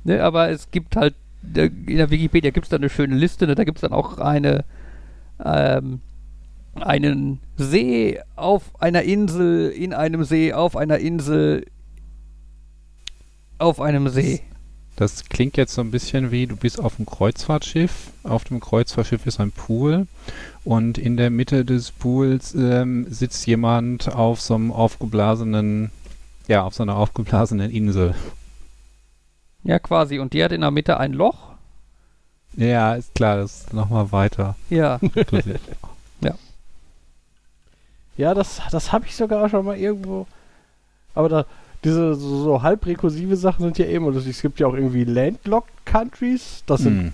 Ne, aber es gibt halt, in der Wikipedia gibt es da eine schöne Liste, ne, da gibt es dann auch eine, ähm, einen See auf einer Insel, in einem See, auf einer Insel, auf einem See. Das klingt jetzt so ein bisschen wie, du bist auf einem Kreuzfahrtschiff. Auf dem Kreuzfahrtschiff ist ein Pool und in der Mitte des Pools ähm, sitzt jemand auf so einem aufgeblasenen, ja, auf so einer aufgeblasenen Insel. Ja, quasi. Und die hat in der Mitte ein Loch. Ja, ist klar, das ist nochmal weiter. Ja. [LAUGHS] inklusiv. Ja, das, das habe ich sogar schon mal irgendwo. Aber da, diese so, so halb rekursive Sachen sind ja eben. Und es gibt ja auch irgendwie Landlocked Countries. Das sind Hm.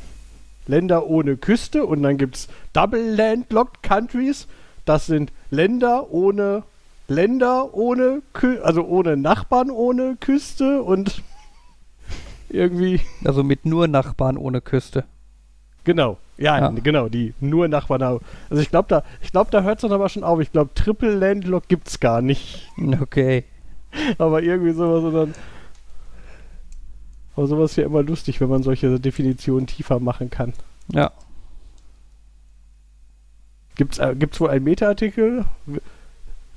Länder ohne Küste. Und dann gibt es Double Landlocked Countries. Das sind Länder ohne Länder ohne Kü also ohne Nachbarn ohne Küste und irgendwie. Also mit nur Nachbarn ohne Küste. Genau. Ja, Ja. genau, die nur Nachbarn haben. Also ich glaube, da, ich glaube, da hört es dann aber schon auf. Ich glaube, Triple Landlock gibt's gar nicht. [LAUGHS] Okay. Aber irgendwie sowas und dann. Aber sowas ist ja immer lustig, wenn man solche Definitionen tiefer machen kann. Ja. Gibt's, äh, gibt's wohl einen Meta-Artikel?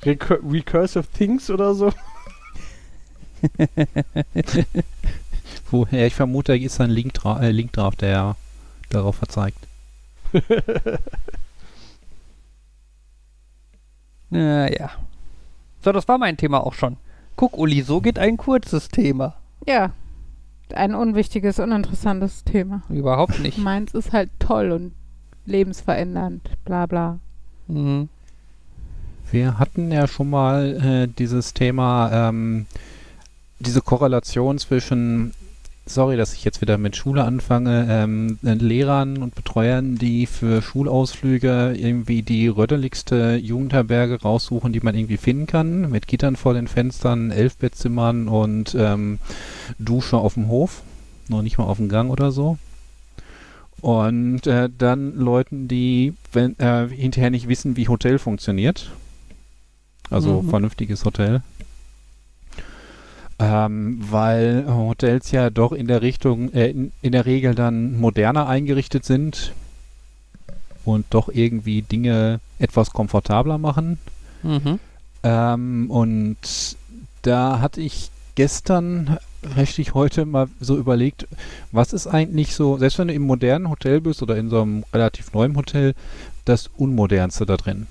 Recur Recursive Things oder so? [LAUGHS] Woher ich vermute, da ist ein Link, dra äh, Link drauf, der darauf verzeigt. [LAUGHS] Naja. So, das war mein Thema auch schon. Guck, Uli, so geht ein kurzes Thema. Ja. Ein unwichtiges, uninteressantes Thema. Überhaupt [LAUGHS] nicht. Meins ist halt toll und lebensverändernd, bla bla. Mhm. Wir hatten ja schon mal äh, dieses Thema, ähm, diese Korrelation zwischen, sorry, dass ich jetzt wieder mit Schule anfange, ähm, äh, Lehrern und Betreuern, die für Schulausflüge irgendwie die rödeligste Jugendherberge raussuchen, die man irgendwie finden kann, mit Gittern vor den Fenstern, Elfbettzimmern und ähm, Dusche auf dem Hof, noch nicht mal auf dem Gang oder so. Und äh, dann Leuten, die wenn, äh, hinterher nicht wissen, wie Hotel funktioniert. Also Mhm. vernünftiges Hotel. Ähm, weil Hotels ja doch in der Richtung, äh, in, in der Regel dann moderner eingerichtet sind und doch irgendwie Dinge etwas komfortabler machen. Mhm. Ähm, und da hatte ich gestern richtig heute mal so überlegt, was ist eigentlich so, selbst wenn du im modernen Hotel bist oder in so einem relativ neuen Hotel, das Unmodernste da drin?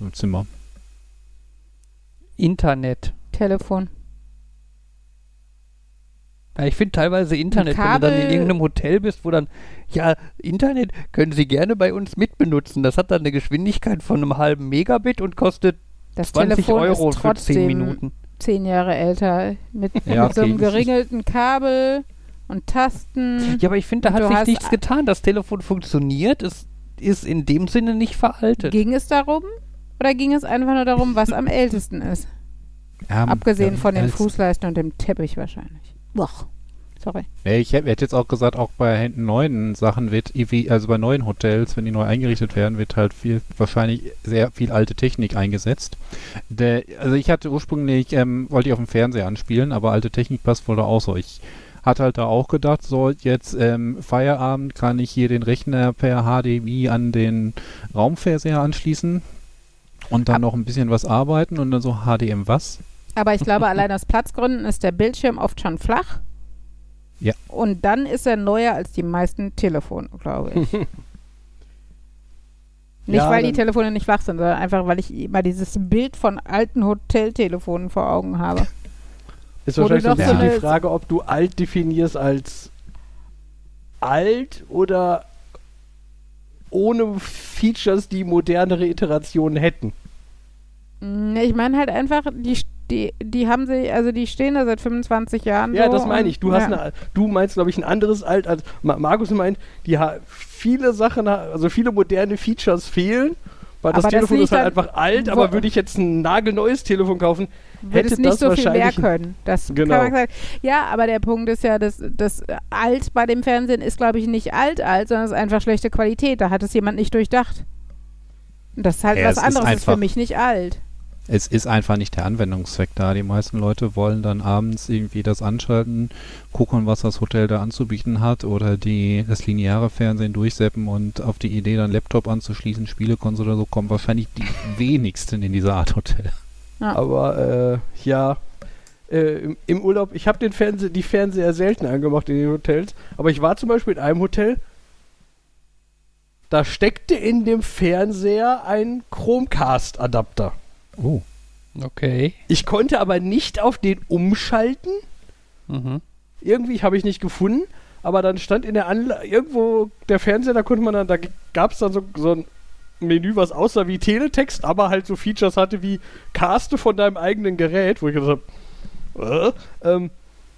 Im Zimmer. Internet. Telefon. Ja, ich finde teilweise Internet, wenn du dann in irgendeinem Hotel bist, wo dann, ja, Internet können Sie gerne bei uns mitbenutzen. Das hat dann eine Geschwindigkeit von einem halben Megabit und kostet Das 20 Telefon Euro ist für trotzdem 10 Minuten. zehn Jahre älter. Mit, Ja, mit so einem okay, geringelten Kabel und Tasten. Ja, aber ich finde, da hat sich nichts getan. Das Telefon funktioniert, es ist in dem Sinne nicht veraltet. Ging es darum? Oder ging es einfach nur darum, was am [LAUGHS] ältesten ist? Ja, Abgesehen ja, von den Fußleisten und dem Teppich wahrscheinlich. Boah. Sorry. Nee, ich hätte jetzt auch gesagt, auch bei neuen Sachen wird, also bei neuen Hotels, wenn die neu eingerichtet werden, wird halt viel, wahrscheinlich sehr viel alte Technik eingesetzt. Der, also ich hatte ursprünglich, ähm, wollte ich auf dem Fernseher anspielen, aber alte Technik passt wohl da auch so. Ich hatte halt da auch gedacht, so jetzt ähm, Feierabend kann ich hier den Rechner per HDMI an den Raumfernseher anschließen und dann noch ein bisschen was arbeiten und dann so HDM was? Aber ich glaube, allein aus Platzgründen ist der Bildschirm oft schon flach. Ja. Und dann ist er neuer als die meisten Telefone, glaube ich. [LAUGHS] Nicht, Ja, weil die Telefone nicht flach sind, sondern einfach, weil ich immer dieses Bild von alten Hoteltelefonen vor Augen habe. [LAUGHS] Ist wahrscheinlich so ein bisschen die Frage, ob du alt definierst als alt oder ohne Features, die modernere Iterationen hätten. Mm, Ich meine halt einfach, die, die, die haben sie, also die stehen da seit 25 Jahren. Ja, so das meine ich. Du hast ja. eine, du meinst, glaube ich, ein anderes alt als Ma Markus meint, die viele Sachen, also viele moderne Features fehlen. Weil das Aber das Telefon liegt ist halt einfach alt, aber würde ich jetzt ein nagelneues Telefon kaufen, hätte es nicht das so viel mehr wahrscheinlich- können. Das Genau. kann man sagen. Ja, aber der Punkt ist ja, dass das alt bei dem Fernsehen ist, glaube ich, nicht alt alt, sondern es ist einfach schlechte Qualität. Da hat es jemand nicht durchdacht. Das ist halt Ja, was es ist anderes, ist, für mich nicht alt. Es ist einfach nicht der Anwendungszweck da. Die meisten Leute wollen dann abends irgendwie das anschalten, gucken, was das Hotel da anzubieten hat oder die, das lineare Fernsehen durchseppen und auf die Idee, dann Laptop anzuschließen, Spielekonsole oder so, kommen wahrscheinlich die [LAUGHS] wenigsten in diese Art Hotel. Aber äh, ja, äh, im, im Urlaub, ich habe den Fernse die Fernseher selten angemacht in den Hotels, aber ich war zum Beispiel in einem Hotel, da steckte in dem Fernseher ein Chromecast-Adapter. Oh. Okay. Ich konnte aber nicht auf den umschalten. Mhm. Irgendwie habe ich nicht gefunden, aber dann stand in der Anlage irgendwo der Fernseher, da konnte man dann, da gab es dann so, so ein Menü, was aussah wie Teletext, aber halt so Features hatte wie Caste von deinem eigenen Gerät, wo ich gesagt habe, äh, ähm,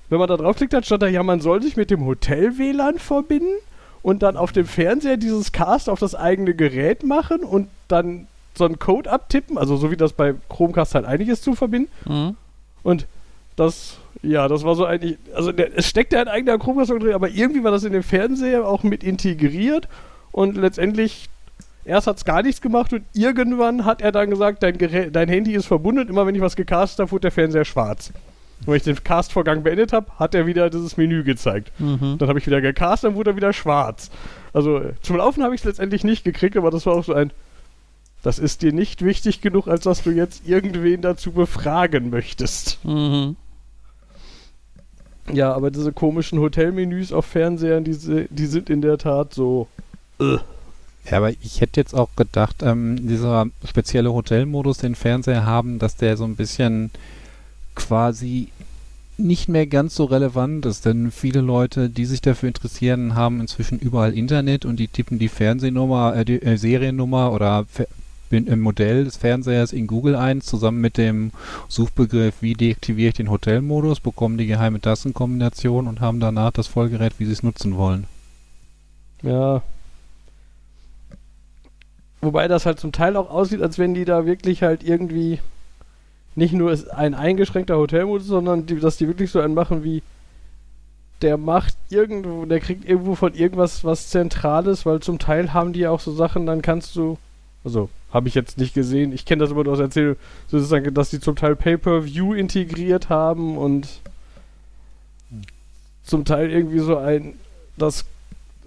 wenn man da draufklickt hat, stand da, ja, man soll sich mit dem Hotel-WLAN verbinden und dann auf dem Fernseher dieses Cast auf das eigene Gerät machen und dann so einen Code abtippen, also so wie das bei Chromecast halt einiges zu verbinden. Mhm. Und das, ja, das war so eigentlich, also der, es steckte ein eigener Chromecast drin, aber irgendwie war das in dem Fernseher auch mit integriert und letztendlich, erst hat es gar nichts gemacht und irgendwann hat er dann gesagt, dein, Gerät, dein Handy ist verbunden, immer wenn ich was gecastet habe, wurde der Fernseher schwarz. Und wenn ich den Cast-Vorgang beendet habe, hat er wieder dieses Menü gezeigt. Mhm. Dann habe ich wieder gecastet, dann wurde er wieder schwarz. Also zum Laufen habe ich es letztendlich nicht gekriegt, aber das war auch so ein, das ist dir nicht wichtig genug, als dass du jetzt irgendwen dazu befragen möchtest. Mhm. Ja, aber diese komischen Hotelmenüs auf Fernsehern, diese, die sind in der Tat so. Ja, aber ich hätte jetzt auch gedacht, ähm, dieser spezielle Hotelmodus, den Fernseher haben, dass der so ein bisschen quasi nicht mehr ganz so relevant ist, denn viele Leute, die sich dafür interessieren, haben inzwischen überall Internet und die tippen die Fernsehnummer, äh, die äh, Seriennummer oder Fer äh, Modell des Fernsehers in Google ein, zusammen mit dem Suchbegriff, wie deaktiviere ich den Hotelmodus, bekommen die geheime Tastenkombination und haben danach das Vollgerät, wie sie es nutzen wollen. Ja. Wobei das halt zum Teil auch aussieht, als wenn die da wirklich halt irgendwie nicht nur ein eingeschränkter Hotelmodus, sondern die, dass die wirklich so einen machen wie der macht irgendwo, der kriegt irgendwo von irgendwas was Zentrales, weil zum Teil haben die auch so Sachen, dann kannst du, also habe ich jetzt nicht gesehen, ich kenne das immer nur aus Erzählung, sozusagen, dass die zum Teil Pay-Per-View integriert haben und zum Teil irgendwie so ein, das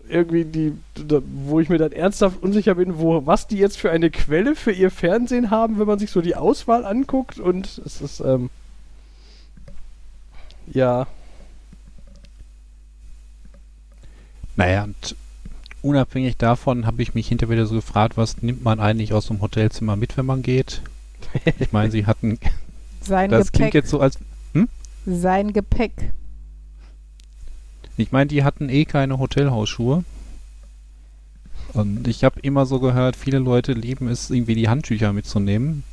irgendwie die, da, wo ich mir dann ernsthaft unsicher bin, wo, was die jetzt für eine Quelle für ihr Fernsehen haben, wenn man sich so die Auswahl anguckt und es ist, ähm, Ja. Naja, und unabhängig davon habe ich mich hinterher so gefragt, was nimmt man eigentlich aus dem Hotelzimmer mit, wenn man geht? Ich meine, sie hatten, [LAUGHS] Sein das klingt Gepäck. jetzt so als, Sein Gepäck. ich meine, die hatten eh keine Hotelhausschuhe. Und ich habe immer so gehört, viele Leute lieben es, irgendwie die Handtücher mitzunehmen.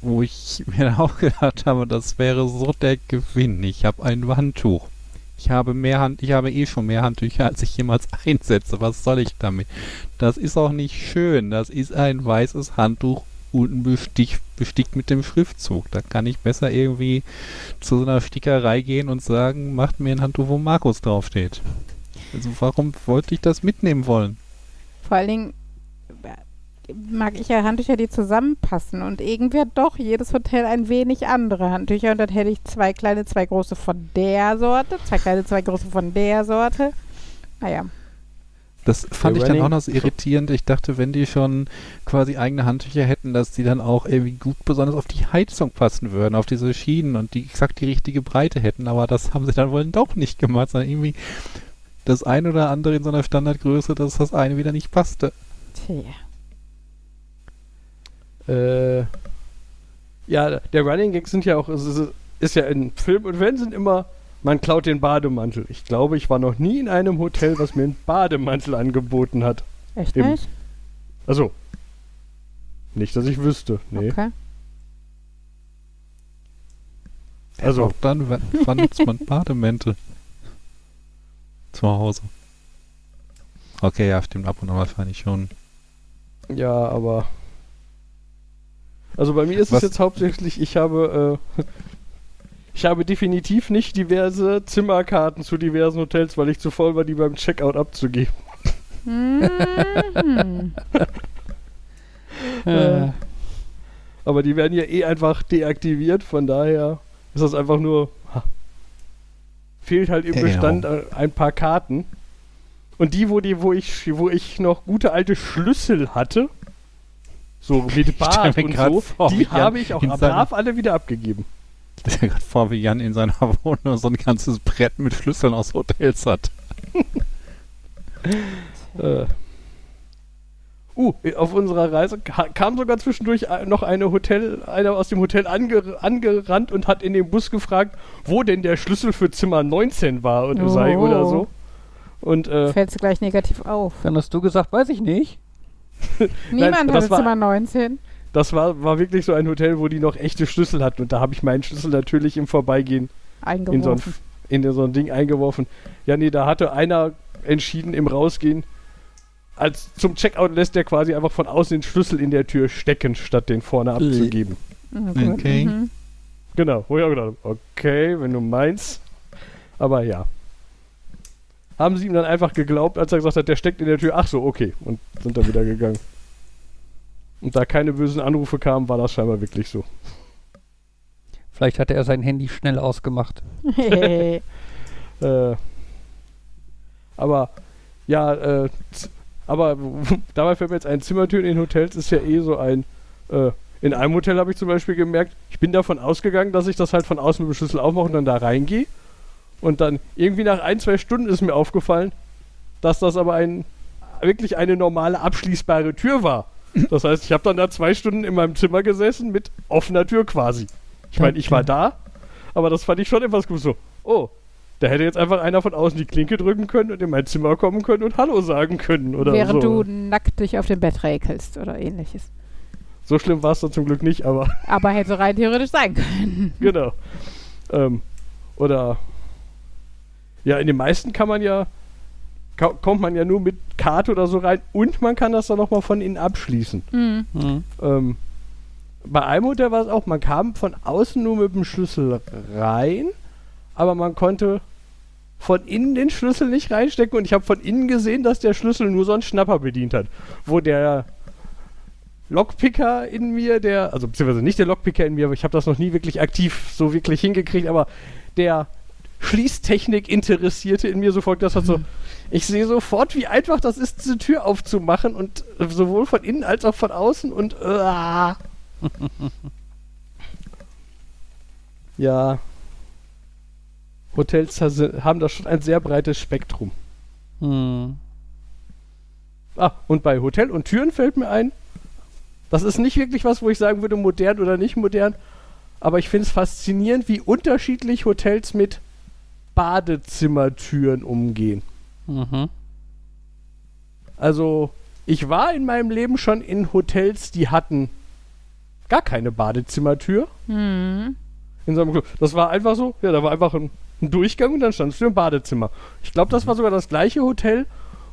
Wo ich [LAUGHS] mir dann auch gedacht habe, das wäre so der Gewinn. Ich habe ein Handtuch. Ich habe mehr Hand, ich habe eh schon mehr Handtücher, als ich jemals [LAUGHS] einsetze. Was soll ich damit? Das ist auch nicht schön. Das ist ein weißes Handtuch unten bestick, bestickt mit dem Schriftzug. Da kann ich besser irgendwie zu so einer Stickerei gehen und sagen, macht mir ein Handtuch, wo Markus draufsteht. Also warum wollte ich das mitnehmen wollen? Vor allen Dingen mag ich ja Handtücher, die zusammenpassen. Und irgendwie hat doch jedes Hotel ein wenig andere Handtücher. Und dann hätte ich zwei kleine, zwei große von der Sorte, zwei kleine, zwei große von der Sorte. Naja, Das fand ich dann auch noch so irritierend. Ich dachte, wenn die schon quasi eigene Handtücher hätten, dass die dann auch irgendwie gut besonders auf die Heizung passen würden, auf diese Schienen und die exakt die richtige Breite hätten. Aber das haben sie dann wohl doch nicht gemacht, sondern irgendwie das eine oder andere in so einer Standardgröße, dass das eine wieder nicht passte. tja. Äh, ja, der Running Gag sind ja auch, es ist, ist ja in Film und Fernsehen immer, man klaut den Bademantel. Ich glaube, ich war noch nie in einem Hotel, was mir einen Bademantel angeboten hat. Echt Eben. nicht? Also, nicht, dass ich wüsste. Nee. Okay. Also- auch dann, wann, wann nutzt man Bademäntel? Zu Hause. Okay, ja, stimmt, ab und an wahrscheinlich schon. Ja, aber. Also bei mir ist Was- es jetzt hauptsächlich, ich habe, äh, [LAUGHS] ich habe definitiv nicht diverse Zimmerkarten zu diversen Hotels, weil ich zu faul war, die beim Checkout abzugeben. Mhm. [LAUGHS] Äh, aber die werden ja eh einfach deaktiviert, von daher ist das einfach nur. ha, Fehlt halt im Genau. Bestand äh, ein paar Karten. Und die, wo die, wo ich, wo ich noch gute alte Schlüssel hatte, so mit mir und so, vor, die habe ich auch brav alle wieder abgegeben. Ich stell mir gerade vor, wie Jan in seiner [LAUGHS] Wohnung so ein ganzes Brett mit Schlüsseln aus Hotels hat. [LAUGHS] Äh. Uh, auf unserer Reise ka kam sogar zwischendurch äh, noch eine Hotel, einer aus dem Hotel ange angerannt und hat in dem Bus gefragt, wo denn der Schlüssel für Zimmer 19 war oder sei Oh. oder so. Und äh, Fällst du gleich negativ auf. Dann hast du gesagt, weiß ich nicht. [LAUGHS] Niemand das hatte war- Zimmer 19. das war, war wirklich so ein Hotel, wo die noch echte Schlüssel hatten. Und da habe ich meinen Schlüssel natürlich im Vorbeigehen in so, ein, Eingeworfen. in so ein Ding eingeworfen. Ja, nee, da hatte einer entschieden im Rausgehen, als zum Checkout lässt der quasi einfach von außen den Schlüssel in der Tür stecken, statt den vorne Äh. abzugeben. Gut. Okay. Mhm. Genau, wo ich auch gedacht habe, okay, wenn du meinst. Aber ja. Haben sie ihm dann einfach geglaubt, als er gesagt hat, der steckt in der Tür. Ach so, okay. Und sind dann wieder gegangen. Und da keine bösen Anrufe kamen, war das scheinbar wirklich so. Vielleicht hatte er sein Handy schnell ausgemacht. [LAUGHS] Äh, aber ja, äh, aber [LAUGHS] dabei fällt mir jetzt ein Zimmertüren in Hotels ist ja eh so ein. Äh, in einem Hotel habe ich zum Beispiel gemerkt, ich bin davon ausgegangen, dass ich das halt von außen mit dem Schlüssel aufmache und dann da reingehe. Und dann irgendwie nach ein, zwei Stunden ist mir aufgefallen, dass das aber ein wirklich eine normale abschließbare Tür war. Das heißt, ich habe dann da zwei Stunden in meinem Zimmer gesessen mit offener Tür quasi. Ich meine, ich war da, aber das fand ich schon etwas gut so. Oh, da hätte jetzt einfach einer von außen die Klinke drücken können und in mein Zimmer kommen können und Hallo sagen können oder Während so. du nackt dich auf dem Bett räkelst oder ähnliches. So schlimm war es dann zum Glück nicht, aber Aber hätte rein theoretisch sein können. genau. Ähm, oder ja, in den meisten kann man ja ka- kommt man ja nur mit Karte oder so rein und man kann das dann nochmal von innen abschließen. Mhm. Mhm. Ähm, bei einem Hotel war es auch, man kam von außen nur mit dem Schlüssel rein, aber man konnte von innen den Schlüssel nicht reinstecken und ich habe von innen gesehen, dass der Schlüssel nur so einen Schnapper bedient hat. Wo der Lockpicker in mir, der, also beziehungsweise nicht der Lockpicker in mir, aber ich habe das noch nie wirklich aktiv so wirklich hingekriegt, aber der Schließtechnik Interessierte in mir sofort das hat so, ich sehe sofort, wie einfach das ist, diese Tür aufzumachen und äh, sowohl von innen als auch von außen und äh, ja. Hotels ha- haben da schon ein sehr breites Spektrum. Hm. Ah, und bei Hotel und Türen fällt mir ein, das ist nicht wirklich was, wo ich sagen würde, modern oder nicht modern, aber ich finde es faszinierend, wie unterschiedlich Hotels mit Badezimmertüren umgehen. Mhm. Also, ich war in meinem Leben schon in Hotels, die hatten gar keine Badezimmertür. Hm. In so einem Club. Das war einfach so, ja, da war einfach ein, ein Durchgang und dann standst du im Badezimmer. Ich glaube, das war sogar das gleiche Hotel,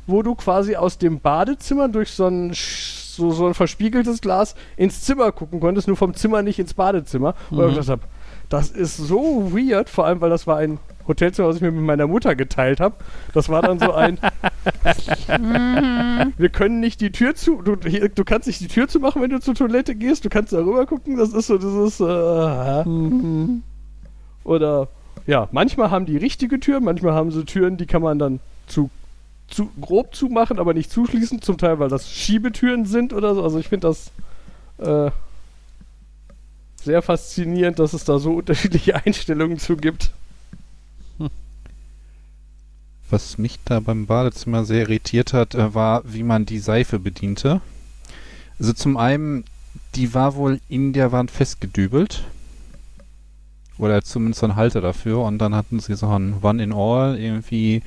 wo du quasi aus dem Badezimmer durch so ein, so, so ein verspiegeltes Glas ins Zimmer gucken konntest, nur vom Zimmer nicht ins Badezimmer. Und Mhm. ich gedacht habe, das ist so weird, vor allem, weil das war ein Hotelzimmer, was ich mir mit meiner Mutter geteilt habe. Das war dann so ein, Mhm. wir können nicht die Tür zu, du, hier, du kannst nicht die Tür zumachen, wenn du zur Toilette gehst, du kannst da rüber gucken, das ist so dieses, äh, Mhm. oder ja, manchmal haben die richtige Türen, manchmal haben sie Türen, die kann man dann zu, zu grob zumachen, aber nicht zuschließen, zum Teil, weil das Schiebetüren sind oder so. Also ich finde das äh, sehr faszinierend, dass es da so unterschiedliche [LAUGHS] Einstellungen zu gibt. Was mich da beim Badezimmer sehr irritiert hat, äh, war, wie man die Seife bediente. Also zum einen, die war wohl in der Wand festgedübelt. Oder zumindest so ein Halter dafür. Und dann hatten sie so ein One in All, irgendwie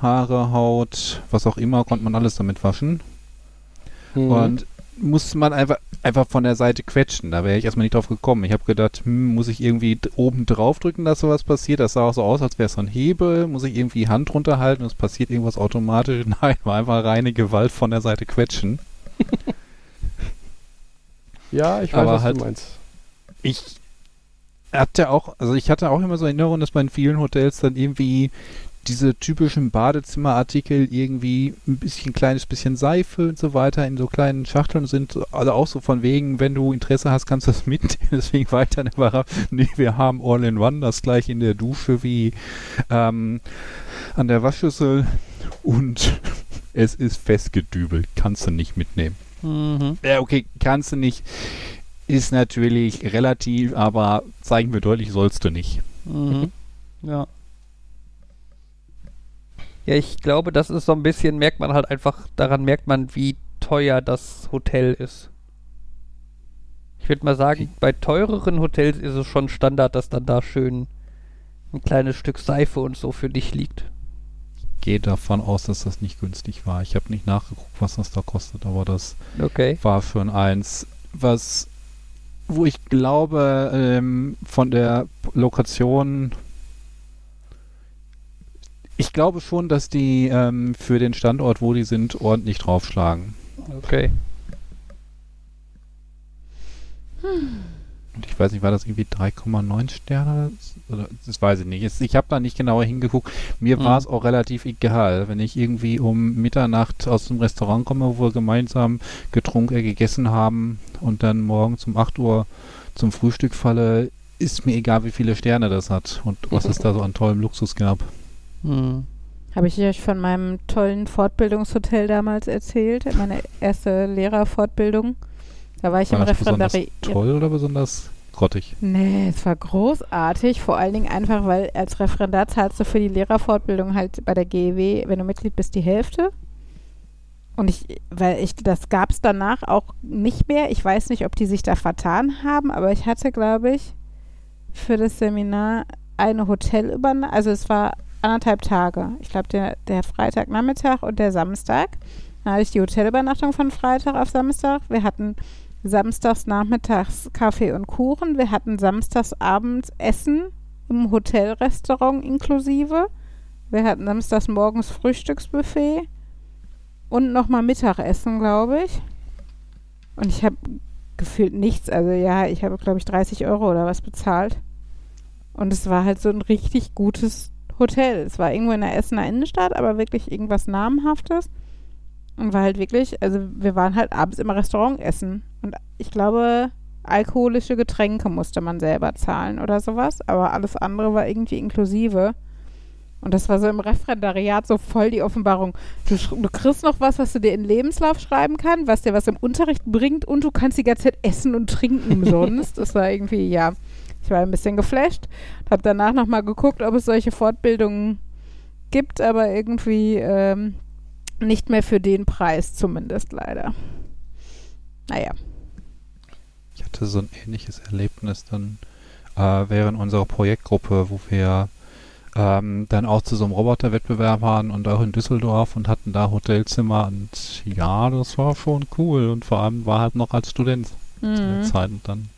Haare, Haut, was auch immer, konnte man alles damit waschen. Und musste man einfach, einfach von der Seite quetschen. Da wäre ich erstmal nicht drauf gekommen. Ich habe gedacht, hm, muss ich irgendwie oben drauf drücken, dass sowas passiert? Das sah auch so aus, als wäre es so ein Hebel. Muss ich irgendwie Hand runterhalten und es passiert irgendwas automatisch? [LAUGHS] Nein, war einfach reine Gewalt von der Seite quetschen. [LAUGHS] ja, ich weiß, aber was halt- du meinst. Ich hatte auch, also ich hatte auch immer so Erinnerungen, dass man in vielen Hotels dann irgendwie diese typischen Badezimmerartikel irgendwie ein bisschen kleines bisschen Seife und so weiter in so kleinen Schachteln sind. Also auch so von wegen, wenn du Interesse hast, kannst du das mitnehmen. [LAUGHS] Deswegen war ich dann überrascht. Nee, wir haben All in One, das gleich in der Dusche wie ähm, an der Waschschüssel und [LAUGHS] es ist festgedübelt. Kannst du nicht mitnehmen. Mhm. Ja, okay, kannst du nicht. Ist natürlich relativ, aber zeigen wir deutlich, sollst du nicht. Mhm. Ja. Ja, ich glaube, das ist so ein bisschen, merkt man halt einfach, daran merkt man, wie teuer das Hotel ist. Ich würde mal sagen, bei teureren Hotels ist es schon Standard, dass dann da schön ein kleines Stück Seife und so für dich liegt. Gehe davon aus, dass das nicht günstig war. Ich habe nicht nachgeguckt, was das da kostet, aber das Okay. war schon eins, was, wo ich glaube, ähm, von der Lokation, ich glaube schon, dass die ähm, für den Standort, wo die sind, ordentlich draufschlagen. Okay. Und ich weiß nicht, war das irgendwie 3,9 Sterne? Oder, das weiß ich nicht. Ich habe da nicht genauer hingeguckt. Mir Mhm. war es auch relativ egal, wenn ich irgendwie um Mitternacht aus dem Restaurant komme, wo wir gemeinsam getrunken, äh, gegessen haben und dann morgen um 8 Uhr zum Frühstück falle, ist mir egal, wie viele Sterne das hat und was es da so an tollem Luxus gab. Hm. Habe ich euch von meinem tollen Fortbildungshotel damals erzählt? Meine erste Lehrerfortbildung. Da war ich War im Referendariat. toll oder besonders grottig? Nee, es war großartig. Vor allen Dingen einfach, weil als Referendar zahlst du für die Lehrerfortbildung halt bei der GEW, wenn du Mitglied bist, die Hälfte. Und ich, weil ich, das gab es danach auch nicht mehr. Ich weiß nicht, ob die sich da vertan haben, aber ich hatte, glaube ich, für das Seminar eine Hotelübernachtung. Also es war anderthalb Tage. Ich glaube, der, der Freitagnachmittag und der Samstag. Dann hatte ich die Hotelübernachtung von Freitag auf Samstag. Wir hatten samstags nachmittags Kaffee und Kuchen. Wir hatten samstags abends Essen im Hotelrestaurant inklusive. Wir hatten samstags morgens Frühstücksbuffet und nochmal Mittagessen, glaube ich. Und ich habe gefühlt nichts. Also ja, ich habe, glaube ich, 30 Euro oder was bezahlt. Und es war halt so ein richtig gutes Hotel. Es war irgendwo in der Essener Innenstadt, aber wirklich irgendwas Namenhaftes. Und war halt wirklich, also wir waren halt abends im Restaurant essen. Und ich glaube, alkoholische Getränke musste man selber zahlen oder sowas. Aber alles andere war irgendwie inklusive. Und das war so im Referendariat so voll die Offenbarung. Du, du kriegst noch was, was du dir in Lebenslauf schreiben kannst, was dir was im Unterricht bringt und du kannst die ganze Zeit essen und trinken [LAUGHS] umsonst. das war irgendwie, ja, Ich war ein bisschen geflasht, habe danach nochmal geguckt, ob es solche Fortbildungen gibt, aber irgendwie ähm, nicht mehr für den Preis zumindest leider. Naja. Ich hatte so ein ähnliches Erlebnis dann äh, während unserer Projektgruppe, wo wir ähm, dann auch zu so einem Roboterwettbewerb waren und auch in Düsseldorf und hatten da Hotelzimmer und ja, das war schon cool und vor allem war halt noch als Student zu der Mhm. Zeit und dann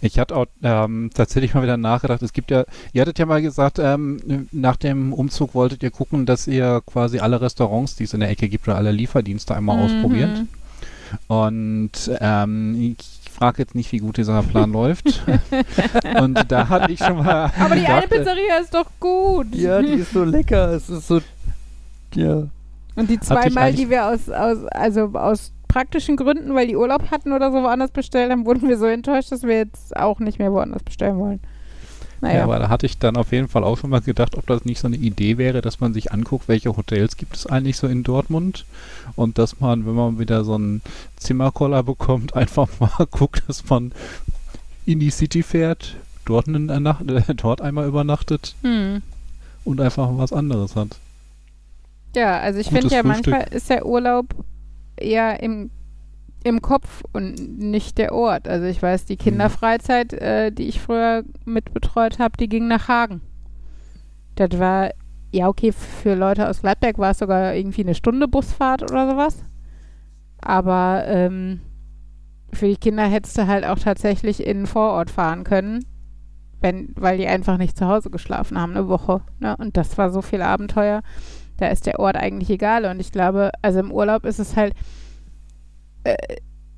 ich hatte auch ähm, tatsächlich mal wieder nachgedacht, es gibt ja, ihr hattet ja mal gesagt, ähm, nach dem Umzug wolltet ihr gucken, dass ihr quasi alle Restaurants, die es in der Ecke gibt, oder alle Lieferdienste einmal ausprobiert. Mhm. Und ähm, ich frage jetzt nicht, wie gut dieser Plan läuft. [LAUGHS] Und da hatte ich schon mal. Aber die eine gedacht, äh, Pizzeria ist doch gut. Ja, die ist so lecker. Es ist so. Ja. Und die zweimal, die wir aus, aus, also aus praktischen Gründen, weil die Urlaub hatten oder so woanders bestellt haben, wurden wir so enttäuscht, dass wir jetzt auch nicht mehr woanders bestellen wollen. Ja, Naja. aber da hatte ich dann auf jeden Fall auch schon mal gedacht, ob das nicht so eine Idee wäre, dass man sich anguckt, welche Hotels gibt es eigentlich so in Dortmund und dass man, wenn man wieder so einen Zimmerkoller bekommt, [LAUGHS] einfach mal guckt, dass man in die City fährt, dort, eine äh, dort einmal übernachtet hm. und einfach was anderes hat. Ja, also ich finde ja, Frühstück. manchmal ist der Urlaub eher im, im Kopf und nicht der Ort. Also ich weiß, die Mhm. Kinderfreizeit, äh, die ich früher mitbetreut habe, die ging nach Hagen. Das war, ja okay, für Leute aus Gladbeck war es sogar irgendwie eine Stunde Busfahrt oder sowas. Aber ähm, für die Kinder hättest du halt auch tatsächlich in den Vorort fahren können, wenn, weil die einfach nicht zu Hause geschlafen haben, eine Woche. Ne? Und das war so viel Abenteuer da ist der Ort eigentlich egal. Und ich glaube, also im Urlaub ist es halt, äh,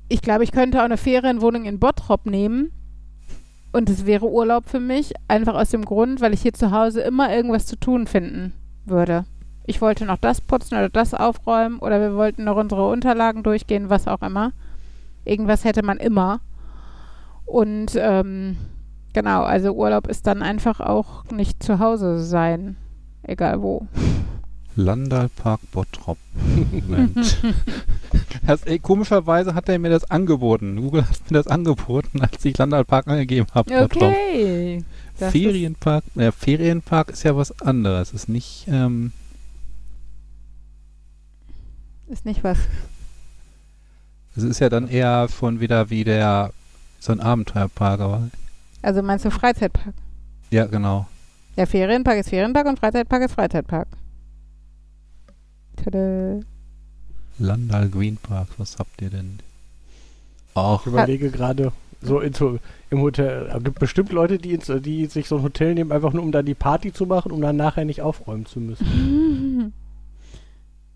ich glaube, ich könnte auch eine Ferienwohnung in Bottrop nehmen und es wäre Urlaub für mich, einfach aus dem Grund, weil ich hier zu Hause immer irgendwas zu tun finden würde. Ich wollte noch das putzen oder das aufräumen oder wir wollten noch unsere Unterlagen durchgehen, was auch immer. Irgendwas hätte man immer. Und ähm, genau, also Urlaub ist dann einfach auch nicht zu Hause sein, egal wo. Landalpark Bottrop. Moment. [LAUGHS] das, ey, komischerweise hat er mir das angeboten. Google hat mir das angeboten, als ich Landalpark angegeben habe. Okay. Ferienpark, äh, Ferienpark ist ja was anderes. Ist nicht, ähm, Ist nicht was. es ist ja dann eher schon wieder wie der, so ein Abenteuerpark, aber, Also meinst du Freizeitpark? ja, genau. Der Ferienpark ist Ferienpark und Freizeitpark ist Freizeitpark. Tada. Landal Green Park, was habt ihr denn? Auch, Ich überlege gerade, so in, so im Hotel, es gibt bestimmt Leute, die, ins, die sich so ein Hotel nehmen, einfach nur um da die Party zu machen, um dann nachher nicht aufräumen zu müssen. [LAUGHS]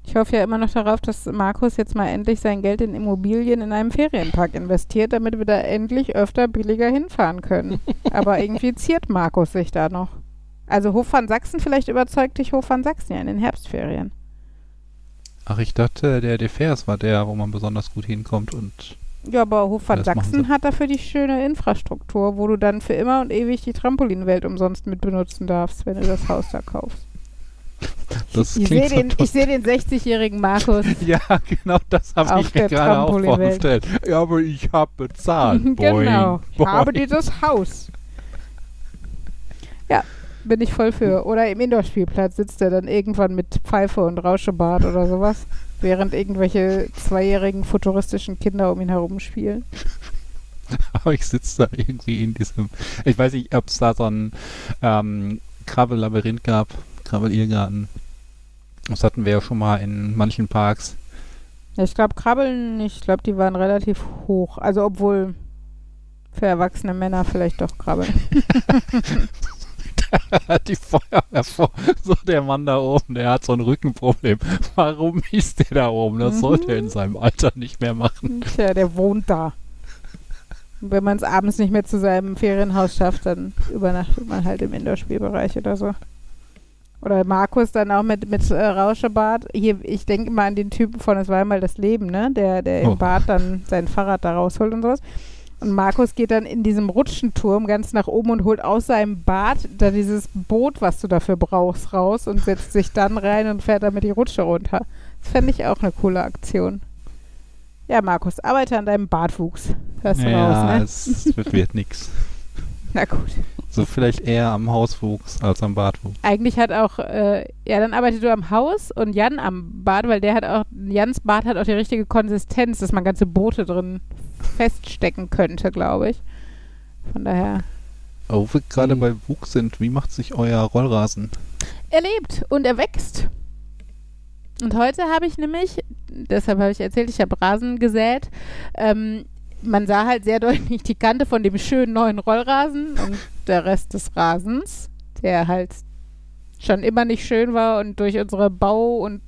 Ich hoffe ja immer noch darauf, dass Markus jetzt mal endlich sein Geld in Immobilien in einem Ferienpark investiert, damit wir da endlich öfter billiger hinfahren können. [LAUGHS] Aber irgendwie ziert Markus sich da noch. Also Hof van Sachsen, vielleicht überzeugt dich Hof van Sachsen ja in den Herbstferien. Ach, ich dachte, der Defers war der, wo man besonders gut hinkommt und, Ja, aber Hof van Das machen Sachsen hat dafür die schöne Infrastruktur, wo du dann für immer und ewig die Trampolinwelt umsonst mit benutzen darfst, wenn du das Haus da kaufst. das Ich sehe den, so ich seh den 60-jährigen Markus. [LAUGHS] Ja, genau, das habe ich mir gerade auch vorgestellt. Ja, aber ich habe bezahlt. [LAUGHS] genau. Boing, Ich habe boing. dieses Haus. Ja, bin ich voll für. Oder im Indoor-Spielplatz sitzt er dann irgendwann mit Pfeife und Rauschebart oder sowas, während irgendwelche zweijährigen futuristischen Kinder um ihn herum spielen. [LAUGHS] Aber ich sitze da irgendwie in diesem. Ich weiß nicht, ob es da so ein ähm, Krabbellabyrinth gab, Krabbelirrgarten. Das hatten wir ja schon mal in manchen Parks. Ja, ich glaube, Krabbeln, ich glaube, die waren relativ hoch. Also, obwohl für erwachsene Männer vielleicht doch Krabbeln. [LAUGHS] [LAUGHS] die Feuerwehr vor. So der Mann da oben, der hat so ein Rückenproblem. Warum ist der da oben? Das Mhm. sollte er in seinem Alter nicht mehr machen. Tja, der wohnt da. Und wenn man es abends nicht mehr zu seinem Ferienhaus schafft, dann übernachtet man halt im Indoor-Spielbereich oder so. Oder Markus dann auch mit, mit äh, Rauschebad. Hier, ich denke immer an den Typen von Es war einmal das Leben, ne? Der, der Oh. im Bad dann sein Fahrrad da rausholt und sowas. Und Markus geht dann in diesem Rutschenturm ganz nach oben und holt aus seinem Bad da dieses Boot, was du dafür brauchst, raus und setzt sich dann rein und fährt damit die Rutsche runter. Das fände ich auch eine coole Aktion. Ja, Markus, arbeite an deinem Bartwuchs. hörst du ja, raus, ne? es wird, wird nix. [LAUGHS] Na gut. So vielleicht eher am Hauswuchs als am Bartwuchs. Eigentlich hat auch, äh, ja, dann arbeitest du am Haus und Jan am Bad, weil der hat auch, Jans Bad hat auch die richtige Konsistenz, dass man ganze Boote drin feststecken könnte, glaube ich. Von daher. Aber wo wir gerade Hm. bei Wuchs sind, wie macht sich euer Rollrasen? Er lebt und er wächst. Und heute habe ich nämlich, deshalb habe ich erzählt, ich habe Rasen gesät. Ähm, man sah halt sehr [LAUGHS] deutlich die Kante von dem schönen neuen Rollrasen und der Rest des Rasens, der halt schon immer nicht schön war und durch unsere Bau- und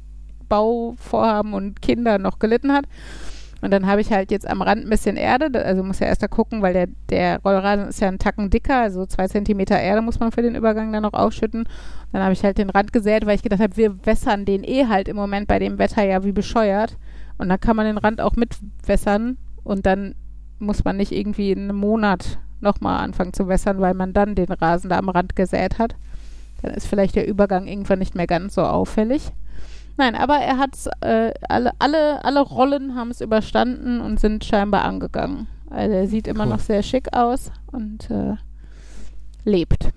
Bauvorhaben und Kinder noch gelitten hat. Und dann habe ich halt jetzt am Rand ein bisschen Erde, also muss ja erst da gucken, weil der, der Rollrasen ist ja einen Tacken dicker, also zwei Zentimeter Erde muss man für den Übergang dann noch aufschütten. Dann habe ich halt den Rand gesät, weil ich gedacht habe, wir wässern den eh halt im Moment bei dem Wetter ja wie bescheuert. Und dann kann man den Rand auch mitwässern und dann muss man nicht irgendwie in einem Monat nochmal anfangen zu wässern, weil man dann den Rasen da am Rand gesät hat. Dann ist vielleicht der Übergang irgendwann nicht mehr ganz so auffällig. Nein, aber er hat äh, alle, alle, alle Rollen haben es überstanden und sind scheinbar angegangen. Also er sieht immer Cool. noch sehr schick aus und äh, lebt.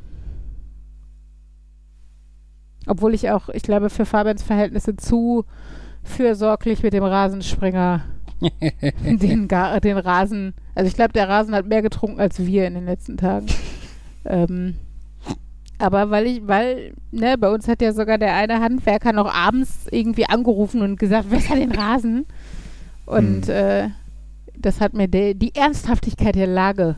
Obwohl ich auch, ich glaube, für Fabians Verhältnisse zu fürsorglich mit dem Rasenspringer [LAUGHS] den, den Rasen, also ich glaube, der Rasen hat mehr getrunken als wir in den letzten Tagen. [LAUGHS] ähm, aber weil ich, weil, ne, bei uns hat ja sogar der eine Handwerker noch abends irgendwie angerufen und gesagt, wässer den Rasen. Und Hm. äh, das hat mir de, die Ernsthaftigkeit der Lage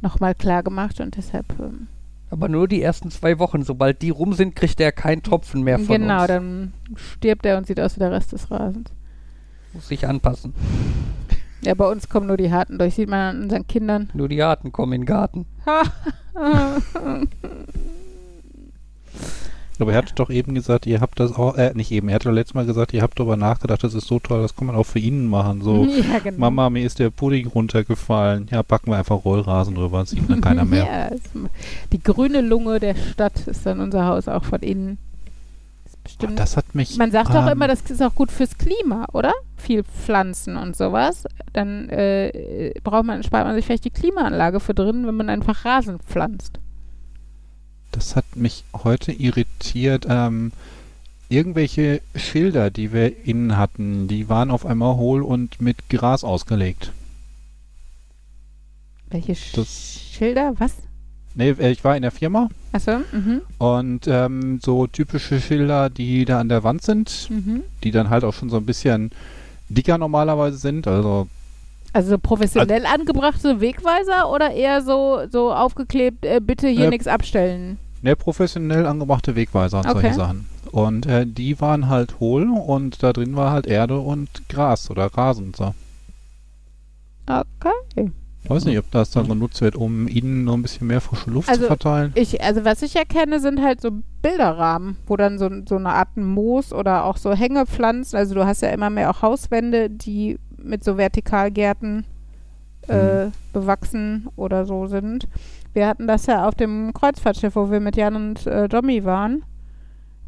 nochmal klar gemacht und deshalb, ähm, Aber nur die ersten zwei Wochen. Sobald die rum sind, kriegt er keinen Tropfen mehr von genau, uns. dann stirbt er und sieht aus wie der Rest des Rasens. Muss sich anpassen. Ja, bei uns kommen nur die Harten durch, sieht man an unseren Kindern. Nur die Arten kommen in den Garten. [LAUGHS] Aber er hat doch eben gesagt, ihr habt das auch, äh, nicht eben, er hat doch letztes Mal gesagt, ihr habt darüber nachgedacht, das ist so toll, das kann man auch für ihn machen. So, [LAUGHS] ja, genau. Mama, mir ist der Pudding runtergefallen. Ja, packen wir einfach Rollrasen drüber, sieht dann keiner mehr. [LAUGHS] Ja, es, die grüne Lunge der Stadt ist dann unser Haus auch von innen. Und bestimmt. das hat mich. man sagt doch ähm, immer, das ist auch gut fürs Klima, oder? Viel Pflanzen und sowas. Dann äh, braucht man, spart man sich vielleicht die Klimaanlage für drin, wenn man einfach Rasen pflanzt. Das hat mich heute irritiert. Ähm, irgendwelche Schilder, die wir innen hatten, die waren auf einmal hohl und mit Gras ausgelegt. Welche Sch Das- Schilder? Was? Nee, äh, ich war in der Firma Achso, mhm, und ähm, so typische Schilder, die da an der Wand sind, mhm. die dann halt auch schon so ein bisschen dicker normalerweise sind. Also Also so professionell angebrachte Wegweiser oder eher so, so aufgeklebt, äh, bitte hier Äh, nichts abstellen? ne, professionell angebrachte Wegweiser und Okay. solche Sachen. Und äh, die waren halt hohl und da drin war halt Erde und Gras oder Rasen und so. Okay. Weiß nicht, ob das dann genutzt wird, um innen noch ein bisschen mehr frische Luft Also, zu verteilen. Ich, also was ich erkenne, sind halt so Bilderrahmen, wo dann so, so eine Art Moos oder auch so Hängepflanzen, also du hast ja immer mehr auch Hauswände, die mit so Vertikalgärten äh, bewachsen oder so sind. Wir hatten das ja auf dem Kreuzfahrtschiff, wo wir mit Jan und äh, Domi waren,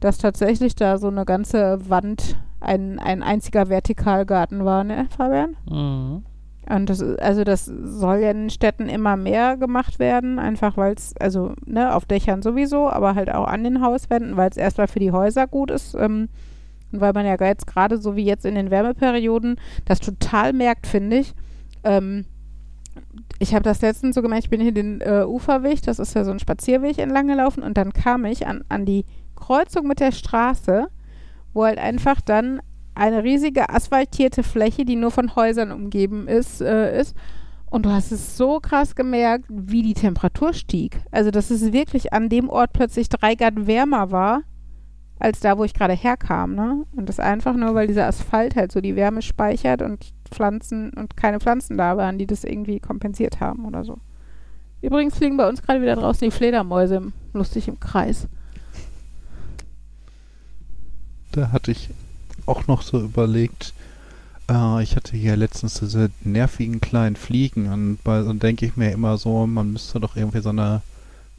dass tatsächlich da so eine ganze Wand ein, ein einziger Vertikalgarten war, ne, Fabian? Mhm. Und das, also das soll ja in Städten immer mehr gemacht werden, einfach weil es, also ne, auf Dächern sowieso, aber halt auch an den Hauswänden, weil es erstmal für die Häuser gut ist ähm, und weil man ja jetzt gerade so wie jetzt in den Wärmeperioden das total merkt, finde ich. Ähm, ich habe das letztens so gemerkt, ich bin hier den äh, Uferweg, das ist ja so ein Spazierweg entlang gelaufen und dann kam ich an, an die Kreuzung mit der Straße, wo halt einfach dann eine riesige asphaltierte Fläche, die nur von Häusern umgeben ist, äh, ist. Und du hast es so krass gemerkt, wie die Temperatur stieg. Also, dass es wirklich an dem Ort plötzlich drei Grad wärmer war, als da, wo ich gerade herkam. Ne? Und das einfach nur, weil dieser Asphalt halt so die Wärme speichert und Pflanzen und keine Pflanzen da waren, die das irgendwie kompensiert haben oder so. Übrigens fliegen bei uns gerade wieder draußen die Fledermäuse lustig im Kreis. Da hatte ich auch noch so überlegt, äh, ich hatte hier letztens diese nervigen kleinen Fliegen und bei so denke ich mir immer so, man müsste doch irgendwie so eine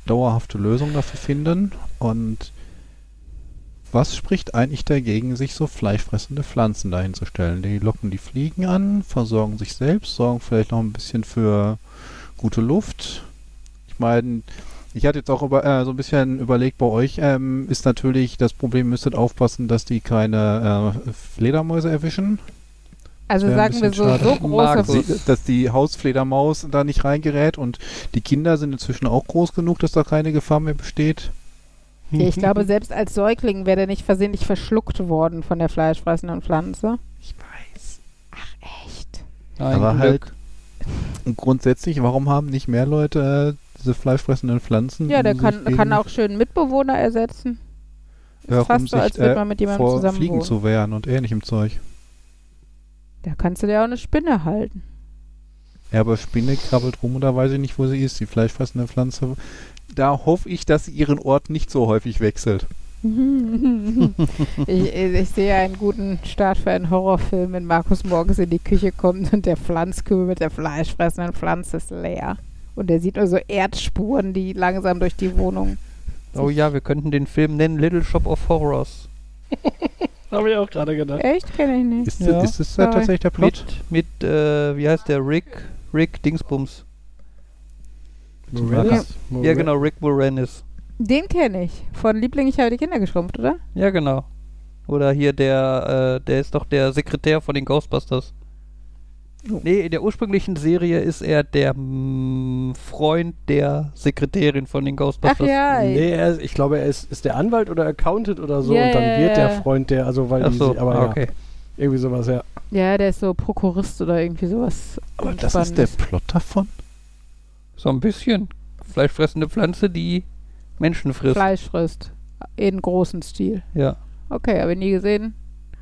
dauerhafte Lösung dafür finden und Was spricht eigentlich dagegen, sich so fleischfressende Pflanzen dahinzustellen? Die locken die Fliegen an, versorgen sich selbst, sorgen vielleicht noch ein bisschen für gute Luft. Ich meine, ich hatte jetzt auch über, äh, so ein bisschen überlegt, bei euch ähm, ist natürlich das Problem, müsstet aufpassen, dass die keine äh, Fledermäuse erwischen. Also sagen wir so, schade. so große dass die Hausfledermaus da nicht reingerät und die Kinder sind inzwischen auch groß genug, dass da keine Gefahr mehr besteht. Ja, ich glaube, selbst als Säugling wäre der nicht versehentlich verschluckt worden von der fleischfressenden Pflanze. Ich weiß. Echt? Ein Aber Glück. halt Und grundsätzlich, warum haben nicht mehr Leute äh, diese fleischfressenden Pflanzen? Ja, der um kann, kann auch schön Mitbewohner ersetzen. ja, ist fast um so, als würde äh, man mit jemandem vor zusammen Fliegen wohnen. zu wehren und ähnlichem Zeug. Da kannst du dir auch eine Spinne halten. Ja, aber Spinne krabbelt rum und da weiß ich nicht, wo sie ist. Die fleischfressende Pflanze. Da hoffe ich, dass sie ihren Ort nicht so häufig wechselt. [LAUGHS] ich, ich sehe einen guten Start für einen Horrorfilm, wenn Markus morgens in die Küche kommt und der Pflanzkübel mit der fleischfressenden Pflanze ist leer. Und er sieht nur so Erdspuren, die langsam durch die Wohnung. [LAUGHS] Oh ja, wir könnten den Film nennen Little Shop of Horrors. [LAUGHS] Habe ich auch gerade gedacht. Echt? Kenne ich nicht. Ist, Ja. das, ist das Sorry. tatsächlich der Plot? Mit, mit äh, wie heißt der? Rick? Rick Dingsbums. Moranis? Ja, genau, Rick Moranis. Den kenne ich. Von Liebling, ich habe die Kinder geschrumpft, oder? Ja, genau. Oder hier der, äh, der ist doch der Sekretär von den Ghostbusters. Nee, in der ursprünglichen Serie ist er der mm, Freund der Sekretärin von den Ach Ghostbusters. ja. Nee, er ist, ich glaube, er ist, ist der Anwalt oder Accountant oder so Ja, und dann ja, wird ja. der Freund der, also weil Ach die, so, sie- aber ah, ja, okay. irgendwie sowas, ja. Ja, der ist so Prokurist oder irgendwie sowas. Aber das ist der. Plot davon? So ein bisschen. Fleischfressende Pflanze, die Menschen frisst. Fleisch frisst. In großem Stil. Ja, Okay, habe ich nie gesehen.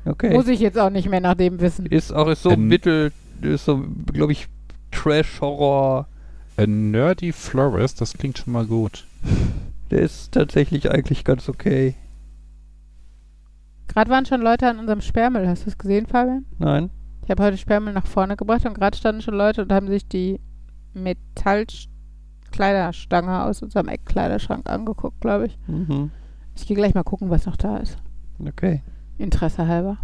okay. Muss ich jetzt auch nicht mehr nach dem wissen. Ist auch ist so Ähm, mittel, ist so, glaube ich, Trash-Horror. A Nerdy Florist, das klingt schon mal gut. Der ist tatsächlich eigentlich ganz okay. Gerade waren schon Leute an unserem Sperrmüll. Hast du es gesehen, Fabian? Nein? Ich habe heute Sperrmüll nach vorne gebracht und gerade standen schon Leute und haben sich die Metallkleiderstange aus unserem Eckkleiderschrank angeguckt, glaube ich. Mhm. Ich gehe gleich mal gucken, was noch da ist. Okay. Interesse halber.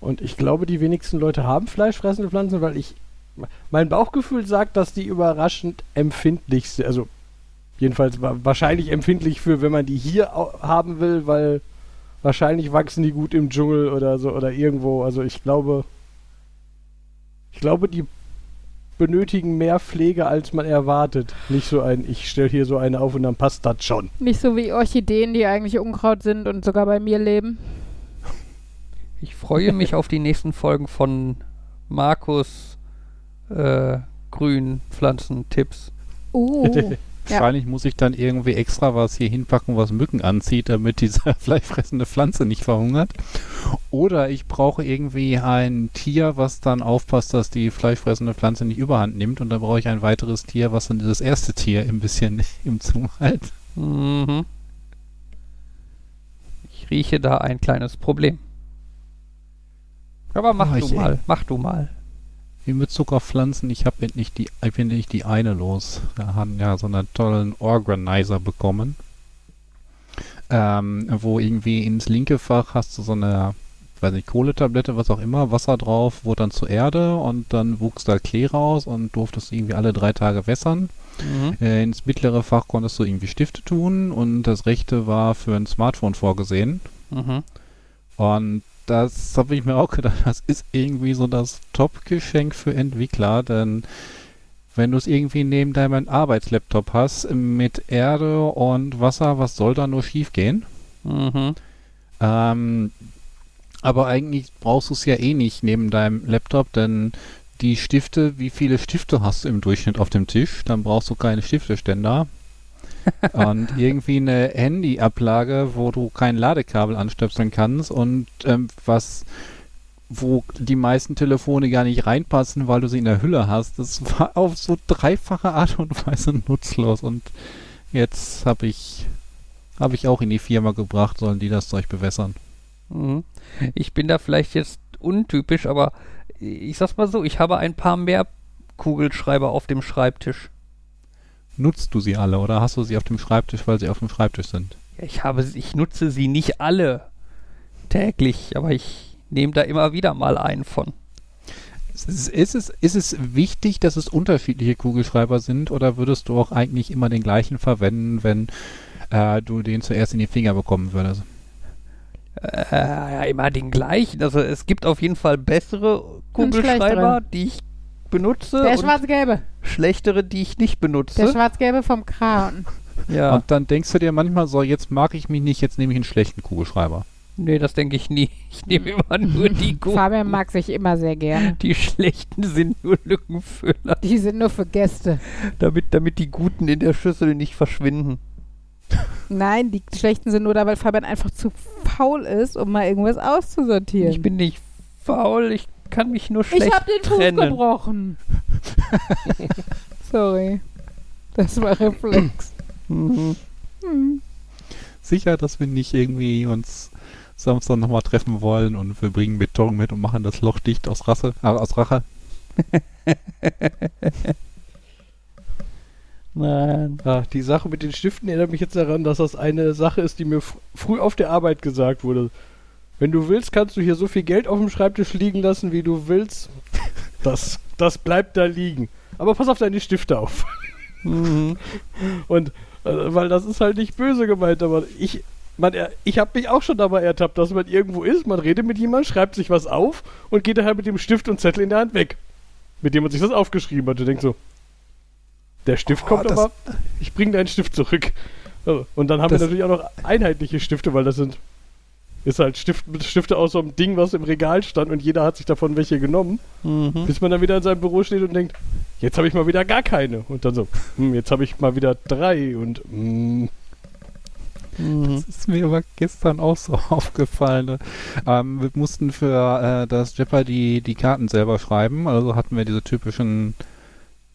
Und ich glaube, die wenigsten Leute haben fleischfressende Pflanzen, weil ich. Mein Bauchgefühl sagt, dass die überraschend empfindlich sind. Also, jedenfalls wa- wahrscheinlich empfindlich für, wenn man die hier haben will, weil wahrscheinlich wachsen die gut im Dschungel oder so oder irgendwo. Also, ich glaube. Ich glaube, die benötigen mehr Pflege, als man erwartet. Nicht so ein, ich stelle hier so eine auf und dann passt das schon. Nicht so wie Orchideen, die eigentlich Unkraut sind und sogar bei mir leben. Ich freue mich auf die nächsten Folgen von Markus äh, Grünpflanzentipps. Uh, Ja. Wahrscheinlich muss ich dann irgendwie extra was hier hinpacken, was Mücken anzieht, damit diese [LAUGHS] fleischfressende Pflanze nicht verhungert. Oder ich brauche irgendwie ein Tier, was dann aufpasst, dass die fleischfressende Pflanze nicht überhand nimmt. Und dann brauche ich ein weiteres Tier, was dann das erste Tier ein bisschen [LAUGHS] im Zoom hält. Mhm. Ich rieche da ein kleines Problem. Aber mach Oh, du mal, mach du mal. Wie mit Zuckerpflanzen, ich habe endlich die, ich bin endlich die eine los. Wir haben ja so einen tollen Organizer bekommen. Ähm, wo irgendwie ins linke Fach hast du so eine, weiß nicht, Kohletablette, was auch immer, Wasser drauf, wurde dann zur Erde und dann wuchs da Klee raus und durftest irgendwie alle drei Tage wässern. Mhm. Äh, ins mittlere Fach konntest du irgendwie Stifte tun und das rechte war für ein Smartphone vorgesehen. Mhm. Und das habe ich mir auch gedacht, das ist irgendwie so das Top-Geschenk für Entwickler, denn wenn du es irgendwie neben deinem Arbeitslaptop hast, mit Erde und Wasser, was soll da nur schief gehen? Mhm. Ähm, aber eigentlich brauchst du es ja eh nicht neben deinem Laptop, denn die Stifte, wie viele Stifte hast du im Durchschnitt auf dem Tisch? Dann brauchst du keine Stifteständer. [LAUGHS] und irgendwie eine Handyablage, wo du kein Ladekabel anstöpseln kannst und ähm, was wo die meisten Telefone gar nicht reinpassen, weil du sie in der Hülle hast. Das war auf so dreifache Art und Weise nutzlos und jetzt habe ich habe ich auch in die Firma gebracht, sollen die das Zeug bewässern. Mhm. Ich bin da vielleicht jetzt untypisch, aber ich sag's mal so, ich habe ein paar mehr Kugelschreiber auf dem Schreibtisch. Nutzt du sie alle oder hast du sie auf dem Schreibtisch, weil sie auf dem Schreibtisch sind? Ich habe, ich nutze sie nicht alle täglich, aber ich nehme da immer wieder mal einen von. Ist es, ist, es, ist es wichtig, dass es unterschiedliche Kugelschreiber sind oder würdest du auch eigentlich immer den gleichen verwenden, wenn äh, du den zuerst in die Finger bekommen würdest? Äh, ja, immer den gleichen. Also es gibt auf jeden Fall bessere Kugelschreiber, die ich benutze Der schwarz-gelbe. schlechtere, die ich nicht Der benutze. schwarz-gelbe vom Kran. [LAUGHS] Ja, Und dann denkst du dir manchmal so, jetzt mag ich mich nicht, jetzt nehme ich einen schlechten Kugelschreiber. nee, das denke ich nie. Ich nehme immer nur die [LAUGHS] guten. Fabian mag sich immer sehr gerne. Die schlechten sind nur Lückenfüller, Die sind nur für Gäste. damit, damit die guten in der Schüssel nicht verschwinden. Nein, die schlechten sind nur da, weil Fabian einfach zu faul ist, um mal irgendwas auszusortieren. Ich bin nicht faul, ich kann mich nur schlecht ich hab den Fuß trennen. gebrochen. [LAUGHS] Sorry. Das war Reflex. Mhm. Hm. Sicher, dass wir nicht irgendwie uns Samstag nochmal treffen wollen und wir bringen Beton mit und machen das Loch dicht aus Rasse, äh, aus Rache. [LAUGHS] Nein. Ah, die Sache mit den Stiften erinnert mich jetzt daran, dass das eine Sache ist, die mir fr früh auf der Arbeit gesagt wurde. Wenn du willst, kannst du hier so viel Geld auf dem Schreibtisch liegen lassen, wie du willst. Das, das bleibt da liegen. Aber pass auf deine Stifte auf. Mhm. Und äh, weil das ist halt nicht böse gemeint, aber ich, man, er- ich habe mich auch schon dabei ertappt, dass man irgendwo ist, man redet mit jemandem, schreibt sich was auf und geht daher mit dem Stift und Zettel in der Hand weg, mit dem man sich das aufgeschrieben hat. Du denkst so, der Stift Oh, kommt aber, ich bringe deinen Stift zurück. Also, Und dann haben wir natürlich auch noch einheitliche Stifte, weil das sind ist halt Stift, Stifte aus so einem Ding, was im Regal stand und jeder hat sich davon welche genommen, Mhm. bis man dann wieder in seinem Büro steht und denkt, jetzt habe ich mal wieder gar keine. Und dann so, hm, jetzt habe ich mal wieder drei und hm, Mhm. Das ist mir aber gestern auch so [LAUGHS] aufgefallen. ne? Ähm, wir mussten für äh, das Jeopardy die Karten selber schreiben. Also hatten wir diese typischen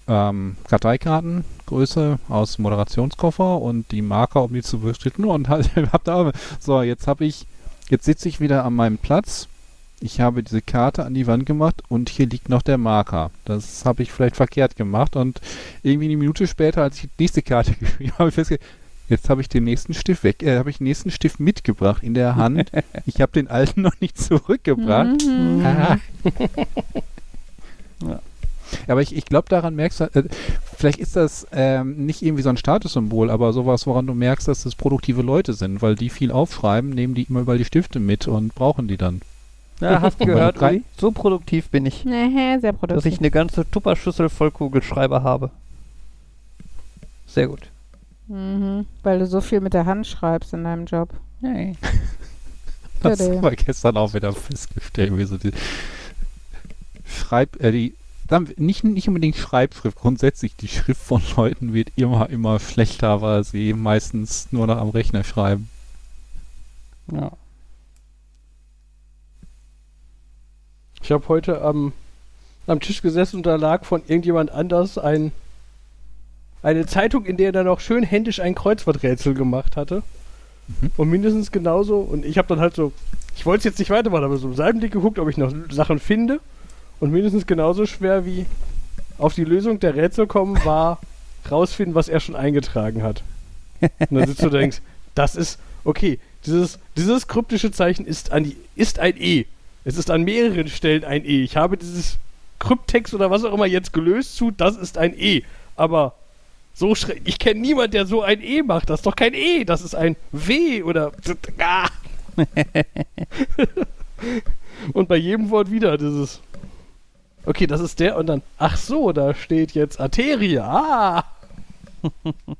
ähm, Karteikartengröße aus Moderationskoffer und die Marker, um die zu beschritten. Und [LAUGHS] halt, hab da, so, jetzt habe ich, jetzt sitze ich wieder an meinem Platz. Ich habe diese Karte an die Wand gemacht und hier liegt noch der Marker. Das habe ich vielleicht verkehrt gemacht und irgendwie eine Minute später, als ich die nächste Karte [LAUGHS] geschrieben habe, habe ich festgestellt, Jetzt habe ich den nächsten Stift weg, äh, habe ich den nächsten Stift mitgebracht in der Hand. [LAUGHS] ich habe den alten noch nicht zurückgebracht. Mhm. Ah. [LAUGHS] Ja. Aber ich, ich glaube, daran merkst du, äh, vielleicht ist das ähm, nicht irgendwie so ein Statussymbol, aber sowas, woran du merkst, dass das produktive Leute sind, weil die viel aufschreiben, nehmen die immer überall die Stifte mit und brauchen die dann. Ja, [LAUGHS] hast du gehört, Uli? So produktiv bin ich, Nee, sehr dass produktiv. ich eine ganze Tupperschüssel voll Kugelschreiber habe. Sehr gut. Mhm. Weil du so viel mit der Hand schreibst in deinem Job. Hey. [LAUGHS] Das haben wir gestern auch wieder festgestellt, wie so die Schreib, äh, die, dann nicht, nicht unbedingt Schreibschrift, grundsätzlich die Schrift von Leuten wird immer, immer schlechter, weil sie meistens nur noch am Rechner schreiben. Ja. ich habe heute am, am Tisch gesessen und da lag von irgendjemand anders ein, eine Zeitung, in der er dann auch schön händisch ein Kreuzworträtsel gemacht hatte. Mhm. Und mindestens genauso, und ich habe dann halt so, ich wollte es jetzt nicht weitermachen, aber so im Seitenblick geguckt, ob ich noch Sachen finde. Und mindestens genauso schwer wie auf die Lösung der Rätsel kommen, war rausfinden, was er schon eingetragen hat. Und dann sitzt du und denkst, das ist, okay, dieses, dieses kryptische Zeichen ist, an die, ist ein E. Es ist an mehreren Stellen ein E. Ich habe dieses Kryptext oder was auch immer jetzt gelöst zu, das ist ein E. Aber so ich kenne niemanden, der so ein E macht. Das ist doch kein E, das ist ein W oder ah. [LAUGHS] Und bei jedem Wort wieder dieses Okay, das ist der und dann ach so, da steht jetzt Arterie. Ah. [LAUGHS]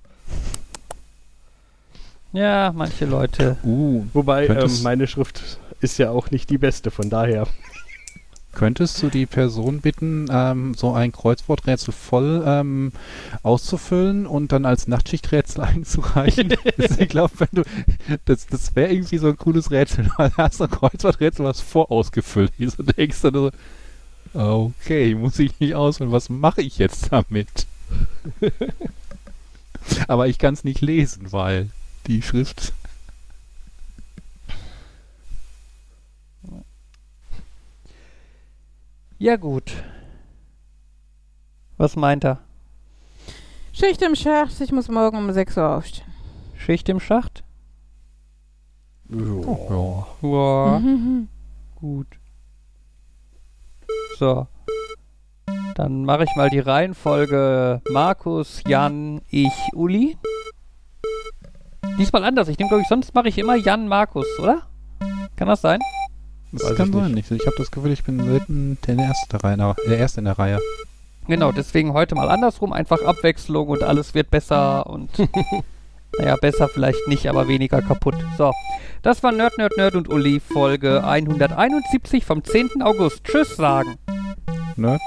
ja, manche Leute. Uh, Wobei ähm, meine Schrift ist ja auch nicht die beste, von daher. könntest du die Person bitten, ähm, so ein Kreuzworträtsel voll ähm, auszufüllen und dann als Nachtschichträtsel [LAUGHS] einzureichen? Das- [LAUGHS] ich glaube, wenn du, das, das wäre irgendwie so ein cooles Rätsel, weil da hast du ein Kreuzworträtsel, was vorausgefüllt ist und denkst dann so, okay, muss ich nicht ausfüllen, was mache ich jetzt damit? [LAUGHS] Aber ich kann es nicht lesen, weil die Schrift Ja, gut. Was meint er? Schicht im Schacht, ich muss morgen um 6 Uhr aufstehen. Schicht im Schacht? Ja. Ja, Mhm. [LAUGHS] gut. So. Dann mache ich mal die Reihenfolge Markus, Jan, ich, Uli. Diesmal anders. Ich nehme, glaube ich, sonst mache ich immer Jan, Markus, oder? Kann das sein? Das Weiß kann ich sein. Ich, ich habe das Gefühl, ich bin selten der erste, Reihe, der erste in der Reihe. Genau, deswegen heute mal andersrum. Einfach Abwechslung und alles wird besser und. [LAUGHS] naja, besser vielleicht nicht, aber weniger kaputt. So. Das war Nerd, Nerd, Nerd und Uli, Folge 171 vom 10. August. Tschüss sagen. Nerd?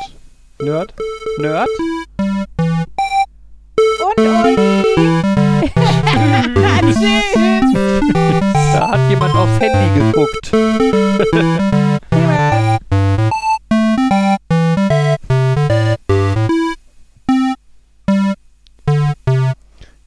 Nerd? Nerd. Und Uli. [LAUGHS] Tschüss. Da hat jemand aufs Handy geguckt.